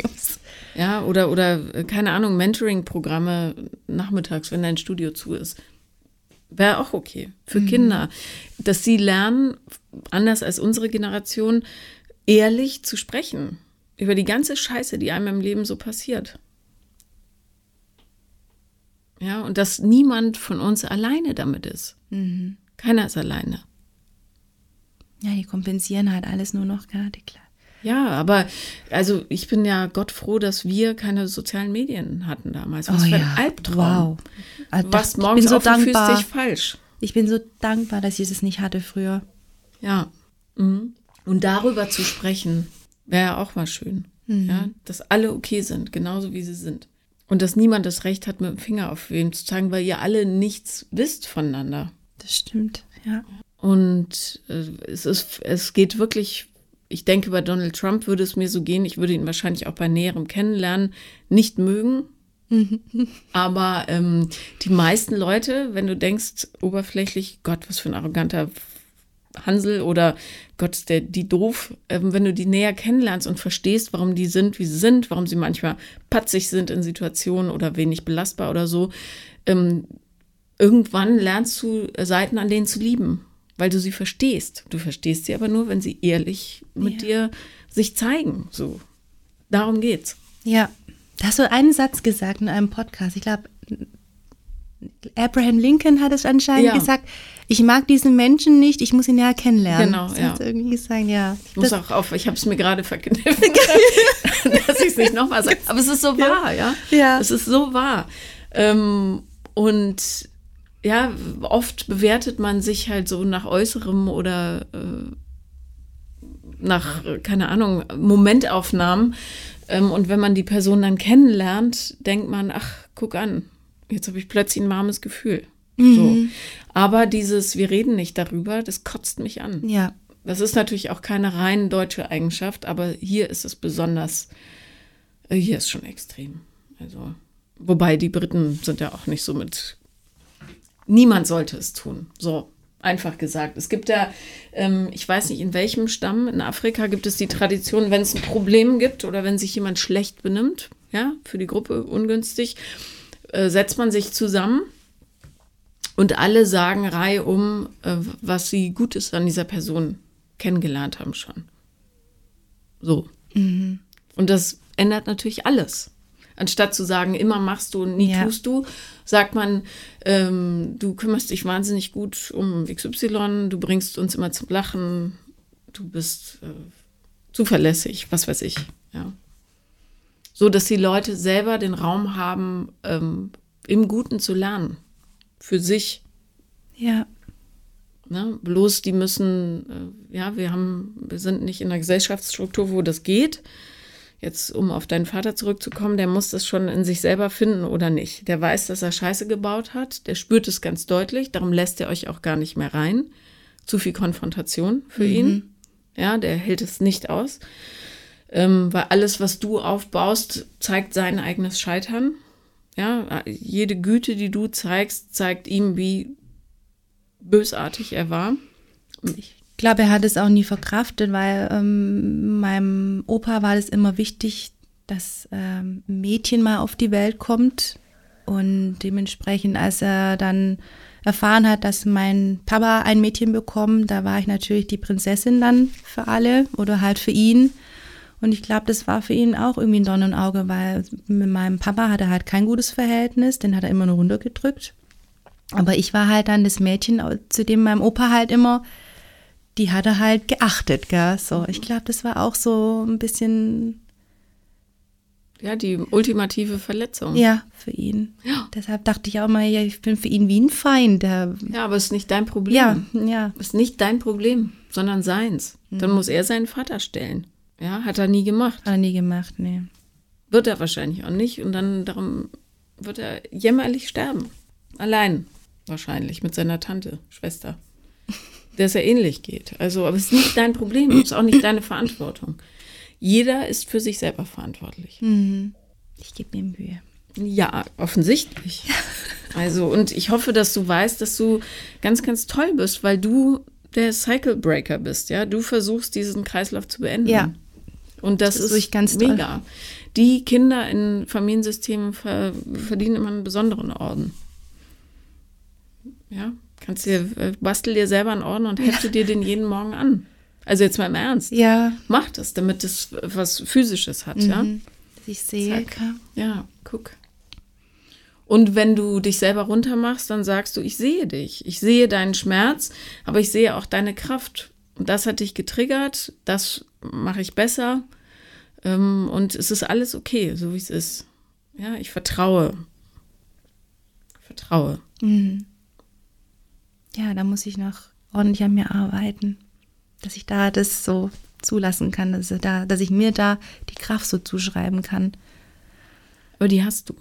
Ja, oder, oder, äh, keine Ahnung, Mentoring-Programme nachmittags, wenn dein Studio zu ist. Wäre auch okay für Kinder, dass sie lernen, anders als unsere Generation, ehrlich zu sprechen über die ganze Scheiße, die einem im Leben so passiert. Ja, und dass niemand von uns alleine damit ist. Keiner ist alleine. Ja, die kompensieren halt alles nur noch gerade, klar. Ja, aber also ich bin ja Gott froh, dass wir keine sozialen Medien hatten damals. Was Oh für ein ja, Albtraum. wow. Also Du das- wachst ich morgens bin so auf und fühlst dankbar. dich falsch. Ich bin so dankbar, dass ich es nicht hatte früher. Ja. Mhm. Und darüber zu sprechen, wäre ja auch mal schön. Ja, dass alle okay sind, genauso wie sie sind. Und dass niemand das Recht hat, mit dem Finger auf wen zu zeigen, weil ihr alle nichts wisst voneinander. Das stimmt, ja. Und äh, es ist, es geht wirklich, ich denke, bei Donald Trump würde es mir so gehen, ich würde ihn wahrscheinlich auch bei näherem Kennenlernen nicht mögen. Aber ähm, die meisten Leute, wenn du denkst, oberflächlich, Gott, was für ein arroganter Hansel oder Gott, ist der, die doof, ähm, wenn du die näher kennenlernst und verstehst, warum die sind, wie sie sind, warum sie manchmal patzig sind in Situationen oder wenig belastbar oder so, ähm, irgendwann lernst du Seiten an denen zu lieben, weil du sie verstehst. Du verstehst sie aber nur, wenn sie ehrlich mit dir sich zeigen. So, darum geht's. Ja, da hast du einen Satz gesagt in einem Podcast. Ich glaube, Abraham Lincoln hat es anscheinend Ja. gesagt. Ich mag diesen Menschen nicht, ich muss ihn ja kennenlernen. Genau, das ja. Hast du irgendwie gesagt, ja. Ich muss auch auf, ich habe es mir gerade verkniffen, dass ich es nicht nochmal sage. Aber es ist so wahr, ja. Ja. Es ist so wahr. Ähm, und ja, oft bewertet man sich halt so nach Äußerem oder äh, nach, keine Ahnung, Momentaufnahmen. Ähm, und wenn man die Person dann kennenlernt, denkt man, ach, guck an, jetzt habe ich plötzlich ein warmes Gefühl. So. Aber dieses, wir reden nicht darüber, das kotzt mich an. ja, Das ist natürlich auch keine rein deutsche Eigenschaft, aber hier ist es besonders, äh, hier ist schon extrem. Also, wobei die Briten sind ja auch nicht so mit, niemand sollte es tun. So, einfach gesagt. Es gibt ja, ähm, ich weiß nicht, in welchem Stamm in Afrika gibt es die Tradition, wenn es ein Problem gibt oder wenn sich jemand schlecht benimmt, ja, für die Gruppe ungünstig, äh, setzt man sich zusammen und alle sagen reihum, äh, was sie Gutes an dieser Person kennengelernt haben schon. So. Und das ändert natürlich alles. Anstatt zu sagen, immer machst du und nie Ja. tust du, sagt man, ähm, du kümmerst dich wahnsinnig gut um XY, du bringst uns immer zum Lachen, du bist äh, zuverlässig, was weiß ich. Ja. So, dass die Leute selber den Raum haben, ähm, im Guten zu lernen. Für sich. ja, Ne? Bloß die müssen, äh, ja, wir haben, wir sind nicht in einer Gesellschaftsstruktur, wo das geht. Jetzt, um auf deinen Vater zurückzukommen, der muss das schon in sich selber finden oder nicht. Der weiß, dass er Scheiße gebaut hat, der spürt es ganz deutlich, darum lässt er euch auch gar nicht mehr rein. Zu viel Konfrontation für ihn. Ja, der hält es nicht aus. Ähm, weil alles, was du aufbaust, zeigt sein eigenes Scheitern. Ja, jede Güte, die du zeigst, zeigt ihm, wie bösartig er war. ich glaube, er hat es auch nie verkraftet, weil ähm, meinem Opa war es immer wichtig, dass ähm, ein Mädchen mal auf die Welt kommt. Und dementsprechend, als er dann erfahren hat, dass mein Papa ein Mädchen bekommt, da war ich natürlich die Prinzessin dann für alle oder halt für ihn. Und ich glaube, das war für ihn auch irgendwie ein Dorn im Auge, weil mit meinem Papa hatte er halt kein gutes Verhältnis, den hat er immer nur runtergedrückt. Aber ich war halt dann das Mädchen, zu dem meinem Opa halt immer, die hat er halt geachtet, gell? So, ich glaube, das war auch so ein bisschen, Ja, die ultimative Verletzung. ja, für ihn. Ja. Deshalb dachte ich auch mal, ja, ich bin für ihn wie ein Feind. Der, Ja, aber es ist nicht dein Problem. ja, ja, Ist nicht dein Problem, sondern seins. Dann muss er seinen Vater stellen. Ja, hat er nie gemacht. hat er nie gemacht, nee. Wird er wahrscheinlich auch nicht. Und dann darum wird er jämmerlich sterben. Allein. Wahrscheinlich mit seiner Tante, Schwester. Der es ja ähnlich geht. Also, aber es ist nicht dein Problem. Es ist auch nicht deine Verantwortung. Jeder ist für sich selber verantwortlich. Ich gebe mir Mühe. Ja, offensichtlich. Also, und ich hoffe, dass du weißt, dass du ganz, ganz toll bist, weil du der Cycle Breaker bist, ja. Du versuchst, diesen Kreislauf zu beenden. Ja. Und das, Das ist ganz toll. mega. Die Kinder in Familiensystemen ver verdienen immer einen besonderen Orden. Ja, kannst dir, äh, bastel dir selber einen Orden und hefte dir den jeden Morgen an. Also jetzt mal im Ernst. Ja. Mach das, damit es was Physisches hat, ja. Mhm. Dass ich sehe. Zack. Ja, guck. Und wenn du dich selber runtermachst, dann sagst du, ich sehe dich. Ich sehe deinen Schmerz, aber ich sehe auch deine Kraft. Und das hat dich getriggert, das mache ich besser. Ähm, und es ist alles okay, so wie es ist. Ja, ich vertraue. Vertraue. Mhm. Ja, da muss ich noch ordentlich an mir arbeiten, dass ich da das so zulassen kann, dass, da, dass ich mir da die Kraft so zuschreiben kann. Aber die hast du.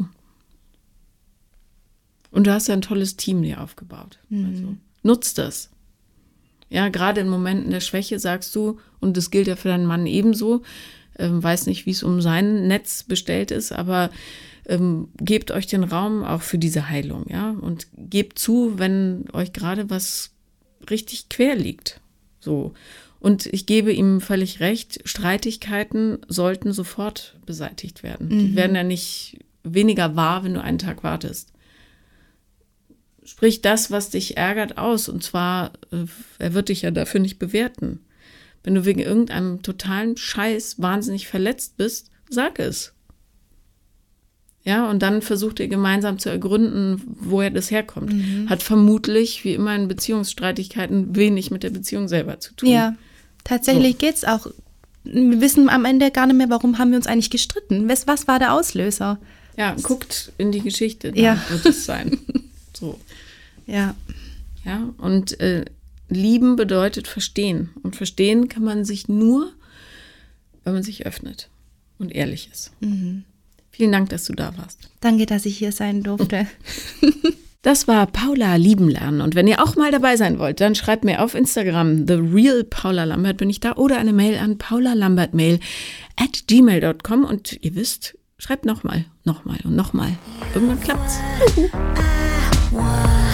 Und du hast ja ein tolles Team dir aufgebaut. Mhm. Also, nutz das. Ja, gerade in Momenten der Schwäche sagst du, und das gilt ja für deinen Mann ebenso, ähm, weiß nicht, wie es um sein Netz bestellt ist, aber ähm, gebt euch den Raum auch für diese Heilung, ja, und gebt zu, wenn euch gerade was richtig quer liegt. So. Und ich gebe ihm völlig recht, Streitigkeiten sollten sofort beseitigt werden. Die werden ja nicht weniger wahr, wenn du einen Tag wartest. Sprich das, was dich ärgert, aus. Und zwar, äh, er wird dich ja dafür nicht bewerten. Wenn du wegen irgendeinem totalen Scheiß wahnsinnig verletzt bist, sag es. Ja, und dann versucht ihr gemeinsam zu ergründen, woher das herkommt. Hat vermutlich, wie immer in Beziehungsstreitigkeiten, wenig mit der Beziehung selber zu tun. Ja, tatsächlich geht's auch. Wir wissen am Ende gar nicht mehr, warum haben wir uns eigentlich gestritten. Was, was war der Auslöser? Ja, guckt in die Geschichte, da Ja. wird es sein. So. Ja. Ja, und äh, lieben bedeutet verstehen. Und verstehen kann man sich nur, wenn man sich öffnet und ehrlich ist. Vielen Dank, dass du da warst. Danke, dass ich hier sein durfte. Das war Paula lieben lernen. Und wenn ihr auch mal dabei sein wollt, dann schreibt mir auf Instagram, The Real Paula Lambert bin ich da, oder eine Mail an paulalambertmail at gmail.com. Und ihr wisst, schreibt nochmal, nochmal und nochmal. Irgendwann klappt's. What.